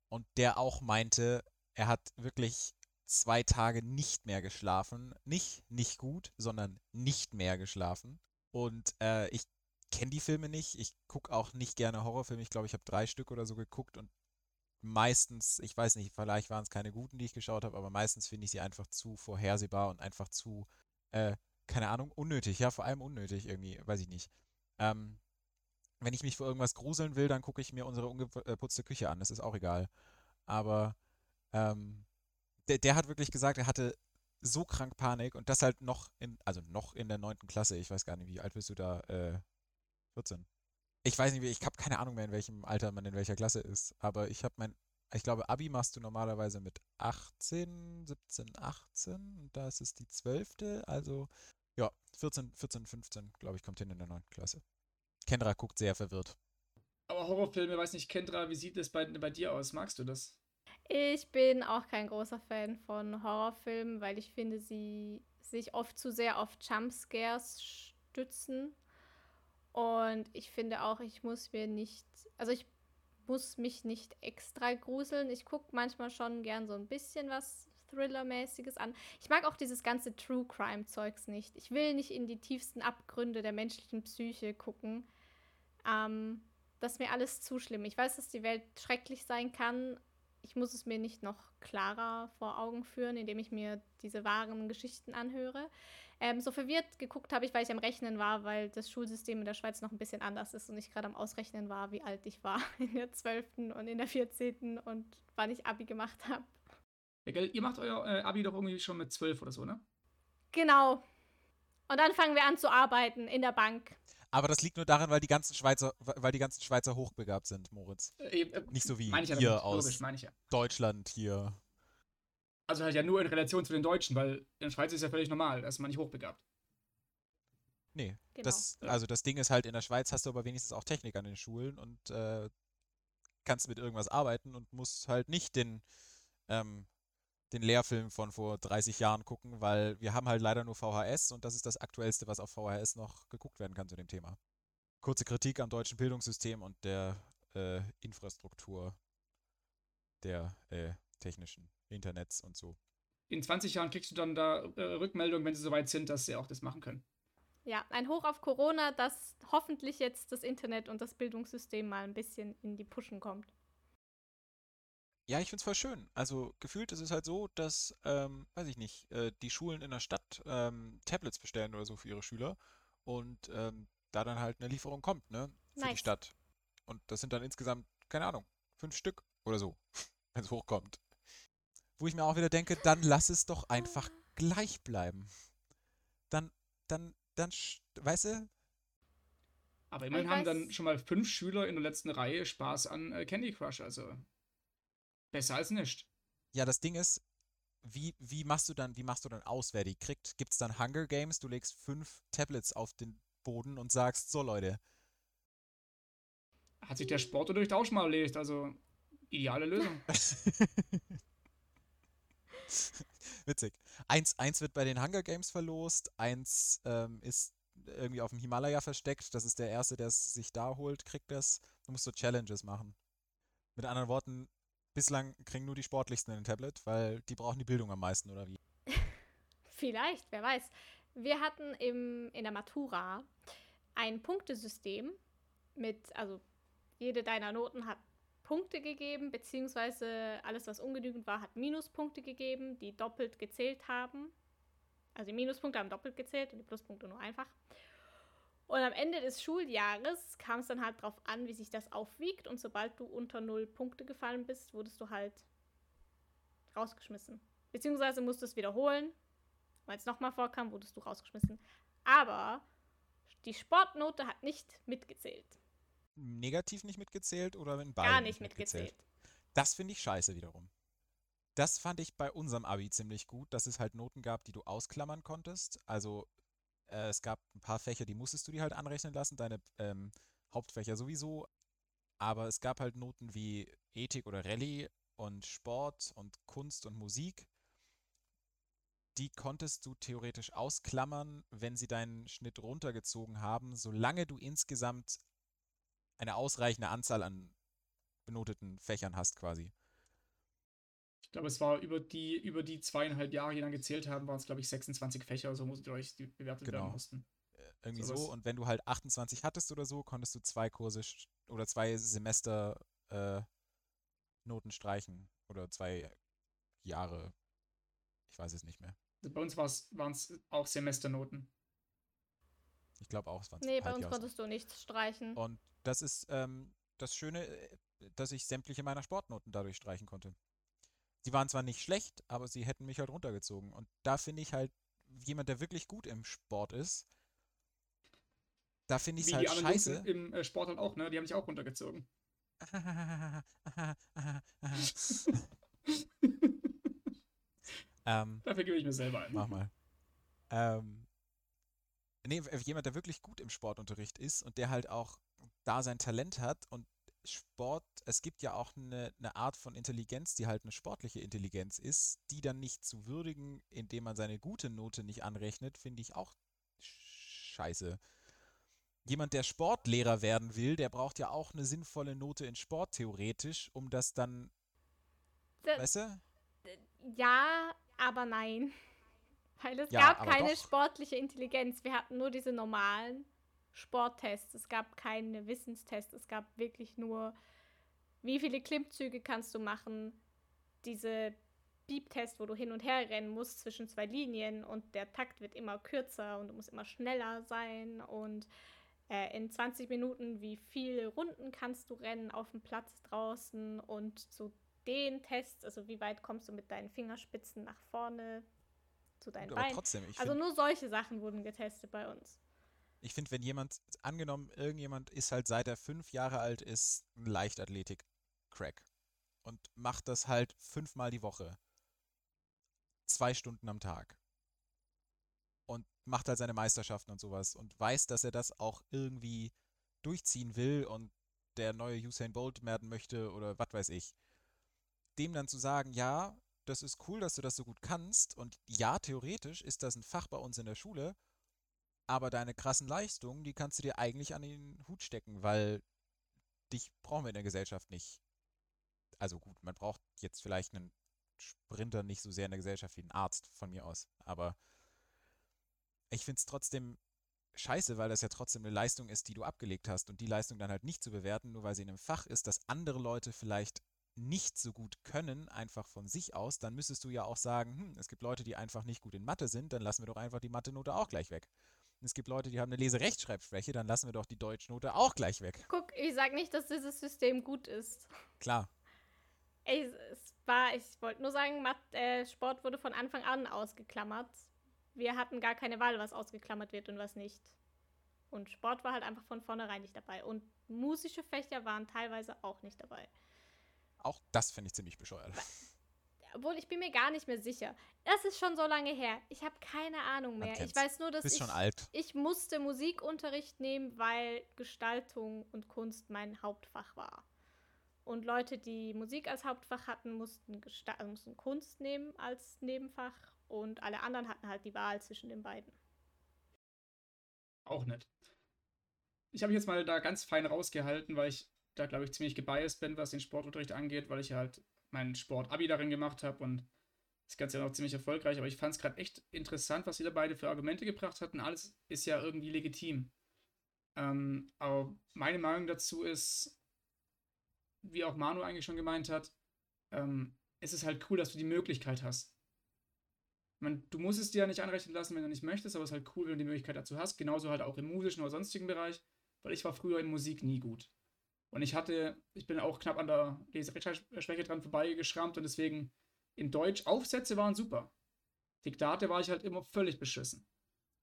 [SPEAKER 2] und der auch meinte, er hat wirklich zwei Tage nicht mehr geschlafen. Nicht nicht gut, sondern nicht mehr geschlafen. Und äh, ich kenne die Filme nicht. Ich gucke auch nicht gerne Horrorfilme. Ich glaube, ich habe drei Stück oder so geguckt und meistens, ich weiß nicht, vielleicht waren es keine guten, die ich geschaut habe, aber meistens finde ich sie einfach zu vorhersehbar und einfach zu, äh, keine Ahnung, unnötig. Ja, vor allem unnötig irgendwie, weiß ich nicht. Ähm, wenn ich mich vor irgendwas gruseln will, dann gucke ich mir unsere ungeputzte Küche an. Das ist auch egal. Aber ähm, der, der hat wirklich gesagt, er hatte so krank Panik und das halt noch in, also noch in der neunten Klasse. Ich weiß gar nicht, wie alt bist du da? Äh, 14. Ich weiß nicht, ich habe keine Ahnung mehr, in welchem Alter man in welcher Klasse ist. Aber ich habe mein, ich glaube, Abi machst du normalerweise mit 18, 17, 18 und da ist es die 12. Also ja, 14, 14, 15, glaube ich, kommt hin in der neunten Klasse. Kendra guckt sehr verwirrt.
[SPEAKER 3] Aber Horrorfilme, weiß nicht, Kendra, wie sieht es bei, bei dir aus? Magst du das?
[SPEAKER 1] Ich bin auch kein großer Fan von Horrorfilmen, weil ich finde, sie sich oft zu sehr auf Jumpscares stützen. Und ich finde auch, ich muss mir nicht, also ich muss mich nicht extra gruseln. Ich gucke manchmal schon gern so ein bisschen was Thriller-mäßiges an. Ich mag auch dieses ganze True Crime-Zeugs nicht. Ich will nicht in die tiefsten Abgründe der menschlichen Psyche gucken. Ähm, das ist mir alles zu schlimm. Ich weiß, dass die Welt schrecklich sein kann. Ich muss es mir nicht noch klarer vor Augen führen, indem ich mir diese wahren Geschichten anhöre. Ähm, so verwirrt geguckt habe ich, weil ich am Rechnen war, weil das Schulsystem in der Schweiz noch ein bisschen anders ist und ich gerade am Ausrechnen war, wie alt ich war *laughs* in der 12. und in der 14. und wann ich Abi gemacht habe.
[SPEAKER 3] Ja, gell, ihr macht euer äh, Abi doch irgendwie schon mit 12 oder so, ne?
[SPEAKER 1] Genau. Und dann fangen wir an zu arbeiten in der Bank.
[SPEAKER 2] Aber das liegt nur daran, weil die ganzen Schweizer, weil die ganzen Schweizer hochbegabt sind, Moritz. Äh, äh, Nicht so wie
[SPEAKER 3] ja
[SPEAKER 2] hier damit, aus logisch, ja. Deutschland hier.
[SPEAKER 3] Also halt ja nur in Relation zu den Deutschen, weil in der Schweiz ist ja völlig normal, dass man nicht hochbegabt.
[SPEAKER 2] Nee, genau. das, also das Ding ist halt, in der Schweiz hast du aber wenigstens auch Technik an den Schulen und äh, kannst mit irgendwas arbeiten und musst halt nicht den ähm, den Lehrfilm von vor 30 Jahren gucken, weil wir haben halt leider nur VHS und das ist das Aktuellste, was auf VHS noch geguckt werden kann zu dem Thema. Kurze Kritik am deutschen Bildungssystem und der äh, Infrastruktur der äh, technischen Internets und so.
[SPEAKER 3] In 20 Jahren kriegst du dann da äh, Rückmeldung, wenn sie soweit sind, dass sie auch das machen können.
[SPEAKER 1] Ja, ein Hoch auf Corona, dass hoffentlich jetzt das Internet und das Bildungssystem mal ein bisschen in die Puschen kommt.
[SPEAKER 2] Ja, ich finde es voll schön. Also gefühlt ist es halt so, dass, ähm, weiß ich nicht, äh, die Schulen in der Stadt ähm, Tablets bestellen oder so für ihre Schüler und ähm, da dann halt eine Lieferung kommt, ne? Für die Stadt. Und das sind dann insgesamt, keine Ahnung, fünf Stück oder so, *laughs* wenn es hochkommt. Wo ich mir auch wieder denke, dann lass es doch einfach gleich bleiben. Dann, dann, dann, weißt du,
[SPEAKER 3] Aber immerhin haben dann schon mal fünf Schüler in der letzten Reihe Spaß an äh, Candy Crush, also Besser als nicht.
[SPEAKER 2] Ja, das Ding ist, wie, wie machst du dann, wie machst du dann aus, wer die kriegt? Gibt es dann Hunger Games? Du legst fünf Tablets auf den Boden und sagst, so Leute.
[SPEAKER 3] Hat sich der Sport durch Tausch mal erledigt, also ideale Lösung. *laughs*
[SPEAKER 2] Witzig. Eins, eins wird bei den Hunger Games verlost, eins ähm, ist irgendwie auf dem Himalaya versteckt. Das ist der Erste, der es sich da holt, kriegt das. Du musst so Challenges machen. Mit anderen Worten, bislang kriegen nur die Sportlichsten ein Tablet, weil die brauchen die Bildung am meisten, oder wie? *laughs*
[SPEAKER 1] Vielleicht, wer weiß. Wir hatten im, in der Matura ein Punktesystem mit, also jede deiner Noten hat Punkte gegeben, beziehungsweise alles, was ungenügend war, hat Minuspunkte gegeben, die doppelt gezählt haben. Also die Minuspunkte haben doppelt gezählt und die Pluspunkte nur einfach. Und am Ende des Schuljahres kam es dann halt drauf an, wie sich das aufwiegt. Und sobald du unter null Punkte gefallen bist, wurdest du halt rausgeschmissen. Beziehungsweise musstest wiederholen. Weil es nochmal vorkam, wurdest du rausgeschmissen. Aber die Sportnote hat nicht mitgezählt.
[SPEAKER 2] Negativ nicht mitgezählt oder in beiden?
[SPEAKER 1] Gar nicht mitgezählt. mitgezählt.
[SPEAKER 2] Das finde ich scheiße wiederum. Das fand ich bei unserem Abi ziemlich gut, dass es halt Noten gab, die du ausklammern konntest. Also äh, es gab ein paar Fächer, die musstest du dir halt anrechnen lassen, deine ähm, Hauptfächer sowieso. Aber es gab halt Noten wie Ethik oder Rallye und Sport und Kunst und Musik. Die konntest du theoretisch ausklammern, wenn sie deinen Schnitt runtergezogen haben, solange du insgesamt eine ausreichende Anzahl an benoteten Fächern hast quasi.
[SPEAKER 3] Ich glaube, es war über die, über die zweieinhalb Jahre, die dann gezählt haben, waren es, glaube ich, 26 Fächer, so musstet ihr euch die bewertet genau. werden mussten.
[SPEAKER 2] Äh, irgendwie so, so. Und wenn du halt 28 hattest oder so, konntest du zwei Kurse oder zwei Semester äh, Noten streichen oder zwei Jahre. Ich weiß es nicht mehr.
[SPEAKER 3] Also bei uns waren es auch Semesternoten.
[SPEAKER 2] Ich glaube auch, es waren
[SPEAKER 1] Nee, bei uns konntest du nichts streichen.
[SPEAKER 2] Und das ist ähm, das Schöne, äh, dass ich sämtliche meiner Sportnoten dadurch streichen konnte. Sie waren zwar nicht schlecht, aber sie hätten mich halt runtergezogen. Und da finde ich halt, jemand, der wirklich gut im Sport ist, da finde ich es halt die scheiße.
[SPEAKER 3] Im äh, Sport halt auch, ne? Die haben sich auch runtergezogen. *laughs* *laughs* ähm, Dafür gebe ich mir selber ein.
[SPEAKER 2] Mach mal. Ähm, nee, jemand, der wirklich gut im Sportunterricht ist und der halt auch da sein Talent hat und Sport, es gibt ja auch eine, eine, Art von Intelligenz, die halt eine sportliche Intelligenz ist, die dann nicht zu würdigen, indem man seine gute Note nicht anrechnet, finde ich auch scheiße. Jemand, der Sportlehrer werden will, der braucht ja auch eine sinnvolle Note in Sport theoretisch, um das dann. Das, weißt du?
[SPEAKER 1] Ja, aber nein. Weil es ja, gab keine doch. sportliche Intelligenz. Wir hatten nur diese normalen Sporttests. Es gab keine Wissenstests. Es gab wirklich nur, wie viele Klimmzüge kannst du machen. Diese Beep-Test, wo du hin und her rennen musst zwischen zwei Linien und der Takt wird immer kürzer und du musst immer schneller sein und äh, in 20 Minuten, wie viele Runden kannst du rennen auf dem Platz draußen und so den Test, also wie weit kommst du mit deinen Fingerspitzen nach vorne zu deinen Beinen. Trotzdem, also nur solche Sachen wurden getestet bei uns.
[SPEAKER 2] Ich finde, wenn jemand, angenommen, irgendjemand ist halt seit er fünf Jahre alt ist, ein Leichtathletik-Crack und macht das halt fünfmal die Woche. Zwei Stunden am Tag. Und macht halt seine Meisterschaften und sowas und weiß, dass er das auch irgendwie durchziehen will und der neue Usain Bolt werden möchte oder was weiß ich. Dem dann zu sagen, ja, das ist cool, dass du das so gut kannst und ja, theoretisch ist das ein Fach bei uns in der Schule aber deine krassen Leistungen, die kannst du dir eigentlich an den Hut stecken, weil dich brauchen wir in der Gesellschaft nicht. Also gut, man braucht jetzt vielleicht einen Sprinter nicht so sehr in der Gesellschaft wie einen Arzt von mir aus. Aber ich finde es trotzdem scheiße, weil das ja trotzdem eine Leistung ist, die du abgelegt hast. Und die Leistung dann halt nicht zu bewerten, nur weil sie in einem Fach ist, das andere Leute vielleicht nicht so gut können, einfach von sich aus, dann müsstest du ja auch sagen, hm, es gibt Leute, die einfach nicht gut in Mathe sind, dann lassen wir doch einfach die Mathe-Note auch gleich weg es gibt Leute, die haben eine Lese-Rechtschreibschwäche, dann lassen wir doch die Deutschnote auch gleich weg.
[SPEAKER 1] Guck, ich sag nicht, dass dieses System gut ist.
[SPEAKER 2] Klar.
[SPEAKER 1] Ey, es war, ich wollte nur sagen, äh, Sport wurde von Anfang an ausgeklammert. Wir hatten gar keine Wahl, was ausgeklammert wird und was nicht. Und Sport war halt einfach von vornherein nicht dabei. Und musische Fächer waren teilweise auch nicht dabei.
[SPEAKER 2] Auch das finde ich ziemlich bescheuert
[SPEAKER 1] obwohl ich bin mir gar nicht mehr sicher. Das ist schon so lange her. Ich habe keine Ahnung mehr. Ich weiß nur, dass ich,
[SPEAKER 2] schon alt.
[SPEAKER 1] ich musste Musikunterricht nehmen, weil Gestaltung und Kunst mein Hauptfach war. Und Leute, die Musik als Hauptfach hatten, mussten, Gesta mussten Kunst nehmen als Nebenfach und alle anderen hatten halt die Wahl zwischen den beiden.
[SPEAKER 3] Auch nett. Ich habe mich jetzt mal da ganz fein rausgehalten, weil ich da, glaube ich, ziemlich gebiased bin, was den Sportunterricht angeht, weil ich halt mein Sport-Abi darin gemacht habe und das Ganze ja noch ziemlich erfolgreich. Aber ich fand es gerade echt interessant, was sie da beide für Argumente gebracht hatten. Alles ist ja irgendwie legitim. Ähm, aber meine Meinung dazu ist, wie auch Manu eigentlich schon gemeint hat, ähm, es ist halt cool, dass du die Möglichkeit hast. Man, du musst es dir ja nicht anrechnen lassen, wenn du nicht möchtest, aber es ist halt cool, wenn du die Möglichkeit dazu hast. Genauso halt auch im musischen oder sonstigen Bereich, weil ich war früher in Musik nie gut. Und ich hatte, ich bin auch knapp an der Leserechtschreibschwäche dran vorbeigeschrammt und deswegen in Deutsch Aufsätze waren super. Diktate war ich halt immer völlig beschissen.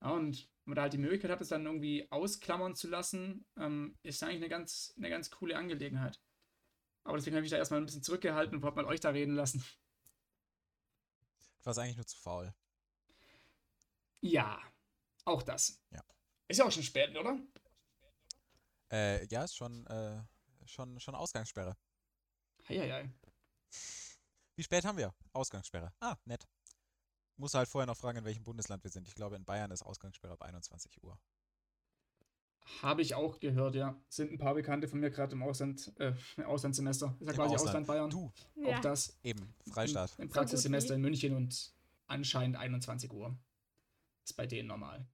[SPEAKER 3] Ja, und wenn man da halt die Möglichkeit hat, es dann irgendwie ausklammern zu lassen, ähm, ist eigentlich eine ganz, eine ganz coole Angelegenheit. Aber deswegen habe ich da erstmal ein bisschen zurückgehalten und habe mal euch da reden lassen.
[SPEAKER 2] Du warst eigentlich nur zu faul.
[SPEAKER 3] Ja, auch das.
[SPEAKER 2] Ja.
[SPEAKER 3] Ist ja auch schon spät, oder?
[SPEAKER 2] Äh, ja, ist schon, äh, schon, schon Ausgangssperre.
[SPEAKER 3] Heieiei.
[SPEAKER 2] Wie spät haben wir? Ausgangssperre. Ah, nett. Muss halt vorher noch fragen, in welchem Bundesland wir sind. Ich glaube, in Bayern ist Ausgangssperre ab 21 Uhr.
[SPEAKER 3] Habe ich auch gehört, ja. Sind ein paar Bekannte von mir gerade im Ausland, äh, Auslandssemester. Ist ja quasi Ausland. Ausland Bayern.
[SPEAKER 2] Du.
[SPEAKER 3] Ja. Auch das.
[SPEAKER 2] Eben, Freistaat.
[SPEAKER 3] Im, im Praxissemester in München und anscheinend 21 Uhr. Ist bei denen normal.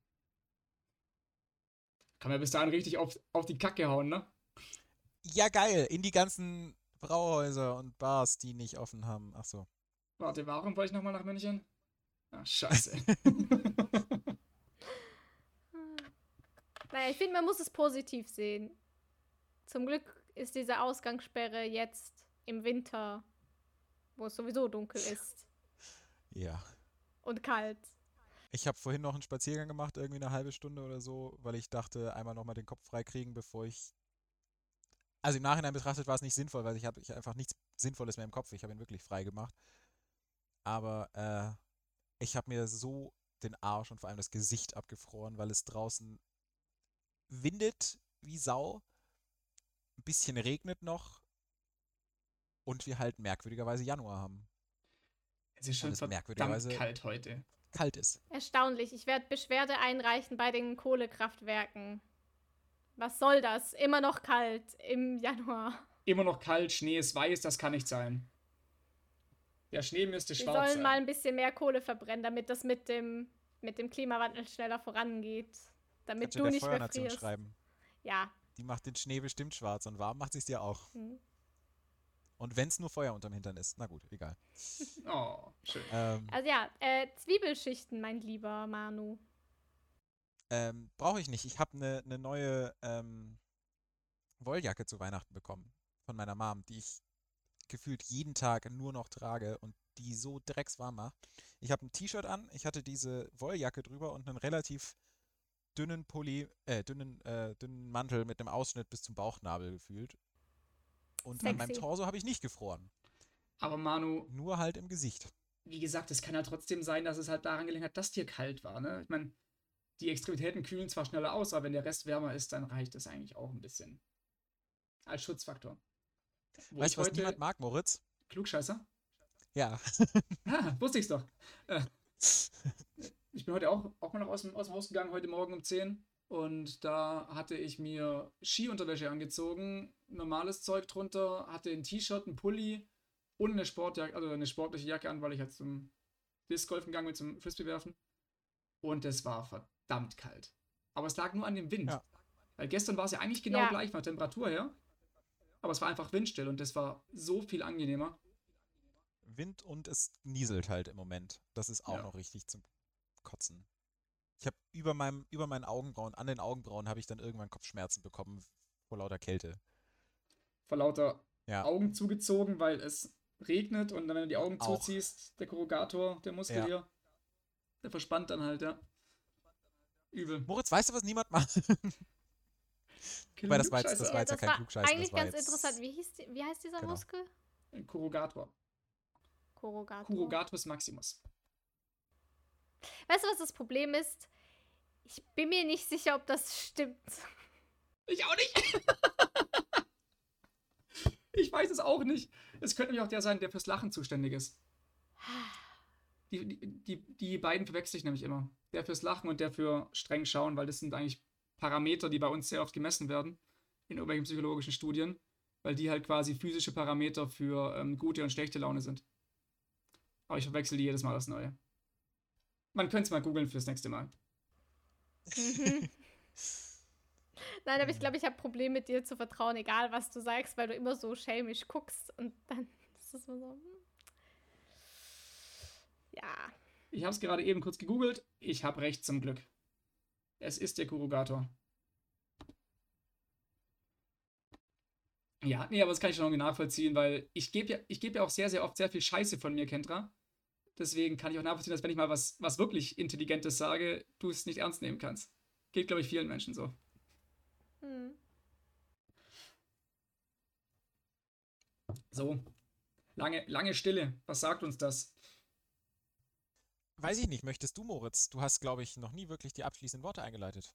[SPEAKER 3] Kann man bis dahin richtig auf, auf die Kacke hauen, ne?
[SPEAKER 2] Ja, geil. In die ganzen Brauhäuser und Bars, die nicht offen haben. Ach so.
[SPEAKER 3] Warte, warum wollte ich nochmal nach München? Ah, scheiße. *laughs*
[SPEAKER 1] Naja, ich finde, man muss es positiv sehen. Zum Glück ist diese Ausgangssperre jetzt im Winter, wo es sowieso dunkel ist
[SPEAKER 2] Ja.
[SPEAKER 1] und kalt.
[SPEAKER 2] Ich habe vorhin noch einen Spaziergang gemacht, irgendwie eine halbe Stunde oder so, weil ich dachte, einmal nochmal den Kopf freikriegen, bevor ich. Also im Nachhinein betrachtet war es nicht sinnvoll, weil ich habe ich einfach nichts Sinnvolles mehr im Kopf. Ich habe ihn wirklich frei gemacht. Aber äh, ich habe mir so den Arsch und vor allem das Gesicht abgefroren, weil es draußen windet wie Sau, ein bisschen regnet noch und wir halt merkwürdigerweise Januar haben.
[SPEAKER 3] Es ist schon
[SPEAKER 2] es merkwürdigerweise-
[SPEAKER 3] kalt heute.
[SPEAKER 2] Kalt ist.
[SPEAKER 1] Erstaunlich. Ich werde Beschwerde einreichen bei den Kohlekraftwerken. Was soll das? Immer noch kalt im Januar.
[SPEAKER 3] Immer noch kalt, Schnee ist weiß, das kann nicht sein. Der Schnee müsste
[SPEAKER 1] Wir
[SPEAKER 3] schwarz
[SPEAKER 1] sollen mal
[SPEAKER 3] sein.
[SPEAKER 1] ein bisschen mehr Kohle verbrennen, damit das mit dem, mit dem Klimawandel schneller vorangeht. Damit
[SPEAKER 2] Kannst du
[SPEAKER 1] du
[SPEAKER 2] der
[SPEAKER 1] nicht mehr frierst.
[SPEAKER 2] schreiben.
[SPEAKER 1] Ja.
[SPEAKER 2] Die macht den Schnee bestimmt schwarz und warm macht sie es dir auch.
[SPEAKER 1] Hm.
[SPEAKER 2] Und wenn es nur Feuer unterm Hintern ist, na gut, egal. *laughs*
[SPEAKER 3] Oh, schön.
[SPEAKER 2] Ähm,
[SPEAKER 1] Also ja, äh, Zwiebelschichten, mein lieber Manu.
[SPEAKER 2] Ähm, Brauche ich nicht. Ich habe eine ne neue ähm, Wolljacke zu Weihnachten bekommen von meiner Mom, die ich gefühlt jeden Tag nur noch trage und die so dreckswarm macht. Ich habe ein T-Shirt an, ich hatte diese Wolljacke drüber und einen relativ dünnen Pulli, äh, dünnen, äh, dünnen Mantel mit einem Ausschnitt bis zum Bauchnabel gefühlt. Und an meinem
[SPEAKER 1] Sexy.
[SPEAKER 2] Torso habe ich nicht gefroren.
[SPEAKER 3] Aber Manu,
[SPEAKER 2] Nur halt im Gesicht.
[SPEAKER 3] wie gesagt, es kann ja trotzdem sein, dass es halt daran gelegen hat, dass dir kalt war, ne? Ich meine, die Extremitäten kühlen zwar schneller aus, aber wenn der Rest wärmer ist, dann reicht das eigentlich auch ein bisschen. Als Schutzfaktor. Wo
[SPEAKER 2] weißt
[SPEAKER 3] ich
[SPEAKER 2] du, was niemand mag, Moritz?
[SPEAKER 3] Klugscheißer?
[SPEAKER 2] Ja. *laughs*
[SPEAKER 3] Ah, wusste ich's doch. Äh, ich bin heute auch, auch mal noch aus dem, aus dem Haus gegangen, heute Morgen um 10. Und da hatte ich mir Skiunterwäsche angezogen, normales Zeug drunter, hatte ein T-Shirt, ein Pulli und eine Sportjacke, also eine sportliche Jacke an, weil ich jetzt zum Discgolfen gegangen bin, zum Frisbee werfen. Und es war verdammt kalt. Aber es lag nur an dem Wind.
[SPEAKER 2] Ja.
[SPEAKER 3] Weil gestern war es ja eigentlich genau
[SPEAKER 1] Ja.
[SPEAKER 3] gleich von der Temperatur her. Aber es war einfach windstill und das war so viel angenehmer.
[SPEAKER 2] Wind und es nieselt halt im Moment. Das ist auch
[SPEAKER 3] Ja.
[SPEAKER 2] noch richtig zum Kotzen. Ich habe über meinem, über meinen Augenbrauen, an den Augenbrauen habe ich dann irgendwann Kopfschmerzen bekommen vor lauter Kälte.
[SPEAKER 3] vor lauter
[SPEAKER 2] Ja.
[SPEAKER 3] Augen zugezogen, weil es regnet und dann, wenn du die Augen
[SPEAKER 2] Auch.
[SPEAKER 3] zuziehst, der Korrugator, der Muskel
[SPEAKER 2] Ja.
[SPEAKER 3] hier, der verspannt dann halt, ja. Übel.
[SPEAKER 2] Moritz, weißt du, was niemand macht? *laughs* Wobei, das war jetzt- das
[SPEAKER 3] Klugscheißer.
[SPEAKER 2] war jetzt ja kein Klugscheißen,
[SPEAKER 1] eigentlich
[SPEAKER 2] das war
[SPEAKER 1] ganz
[SPEAKER 2] jetzt-
[SPEAKER 1] interessant. Wie, hieß die, wie heißt dieser
[SPEAKER 2] Genau.
[SPEAKER 1] Muskel?
[SPEAKER 3] Korrugator.
[SPEAKER 1] Korrugator.
[SPEAKER 3] Corrugatus maximus.
[SPEAKER 1] Weißt du, was das Problem ist? Ich bin mir nicht sicher, ob das stimmt.
[SPEAKER 3] Ich auch nicht. *laughs* ich weiß es auch nicht. Es könnte nämlich auch der sein, der fürs Lachen zuständig ist. Die, die, die, beiden verwechsel ich nämlich immer. Der fürs Lachen und der für streng schauen, weil das sind eigentlich Parameter, die bei uns sehr oft gemessen werden in irgendwelchen psychologischen Studien, weil die halt quasi physische Parameter für ähm, gute und schlechte Laune sind. Aber ich verwechsel die jedes Mal das Neue. Man könnte es mal googeln fürs nächste Mal. *laughs*
[SPEAKER 1] Nein, aber ich glaube, ich habe Probleme, dir zu vertrauen, egal was du sagst, weil du immer so schelmisch guckst und dann *laughs* ist es immer so. Ja.
[SPEAKER 3] Ich habe es gerade eben kurz gegoogelt. Ich habe recht zum Glück. Es ist der Korrugator. Ja, nee, aber das kann ich schon irgendwie nachvollziehen, weil ich gebe ja, ich geb ja auch sehr, sehr oft sehr viel Scheiße von mir, Kendra. Deswegen kann ich auch nachvollziehen, dass wenn ich mal was, was wirklich Intelligentes sage, du es nicht ernst nehmen kannst. Geht, glaube ich, vielen Menschen so.
[SPEAKER 1] Hm.
[SPEAKER 3] So. Lange, lange Stille. Was sagt uns das?
[SPEAKER 2] Weiß ich nicht, möchtest du, Moritz? Du hast, glaube ich, noch nie wirklich die abschließenden Worte eingeleitet.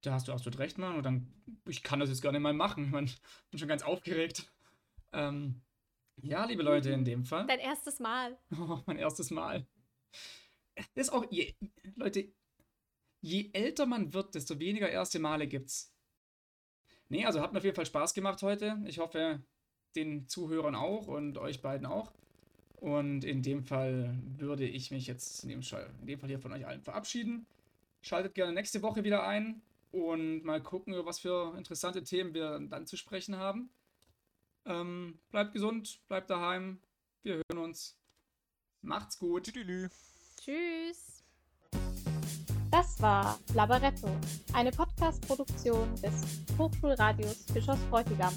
[SPEAKER 3] Da hast du absolut recht, Mann. Und dann, ich kann das jetzt gerne mal machen. Ich mein, bin schon ganz aufgeregt. Ähm, ja, liebe Leute, in dem Fall.
[SPEAKER 1] Dein erstes Mal. *laughs*
[SPEAKER 3] Oh, mein erstes Mal. Das ist auch, je, Leute, je älter man wird, desto weniger erste Male gibt's. Nee, also hat mir auf jeden Fall Spaß gemacht heute. Ich hoffe, den Zuhörern auch und euch beiden auch. Und in dem Fall würde ich mich jetzt in dem, Fall, in dem Fall hier von euch allen verabschieden. Schaltet gerne nächste Woche wieder ein und mal gucken, über was für interessante Themen wir dann zu sprechen haben. Ähm, bleibt gesund, bleibt daheim. Wir hören uns. Macht's gut.
[SPEAKER 2] Tüdelü.
[SPEAKER 1] Tschüss. Das war Labaretto, eine Podcast-Produktion des Hochschulradios Bischofs Bräutigam.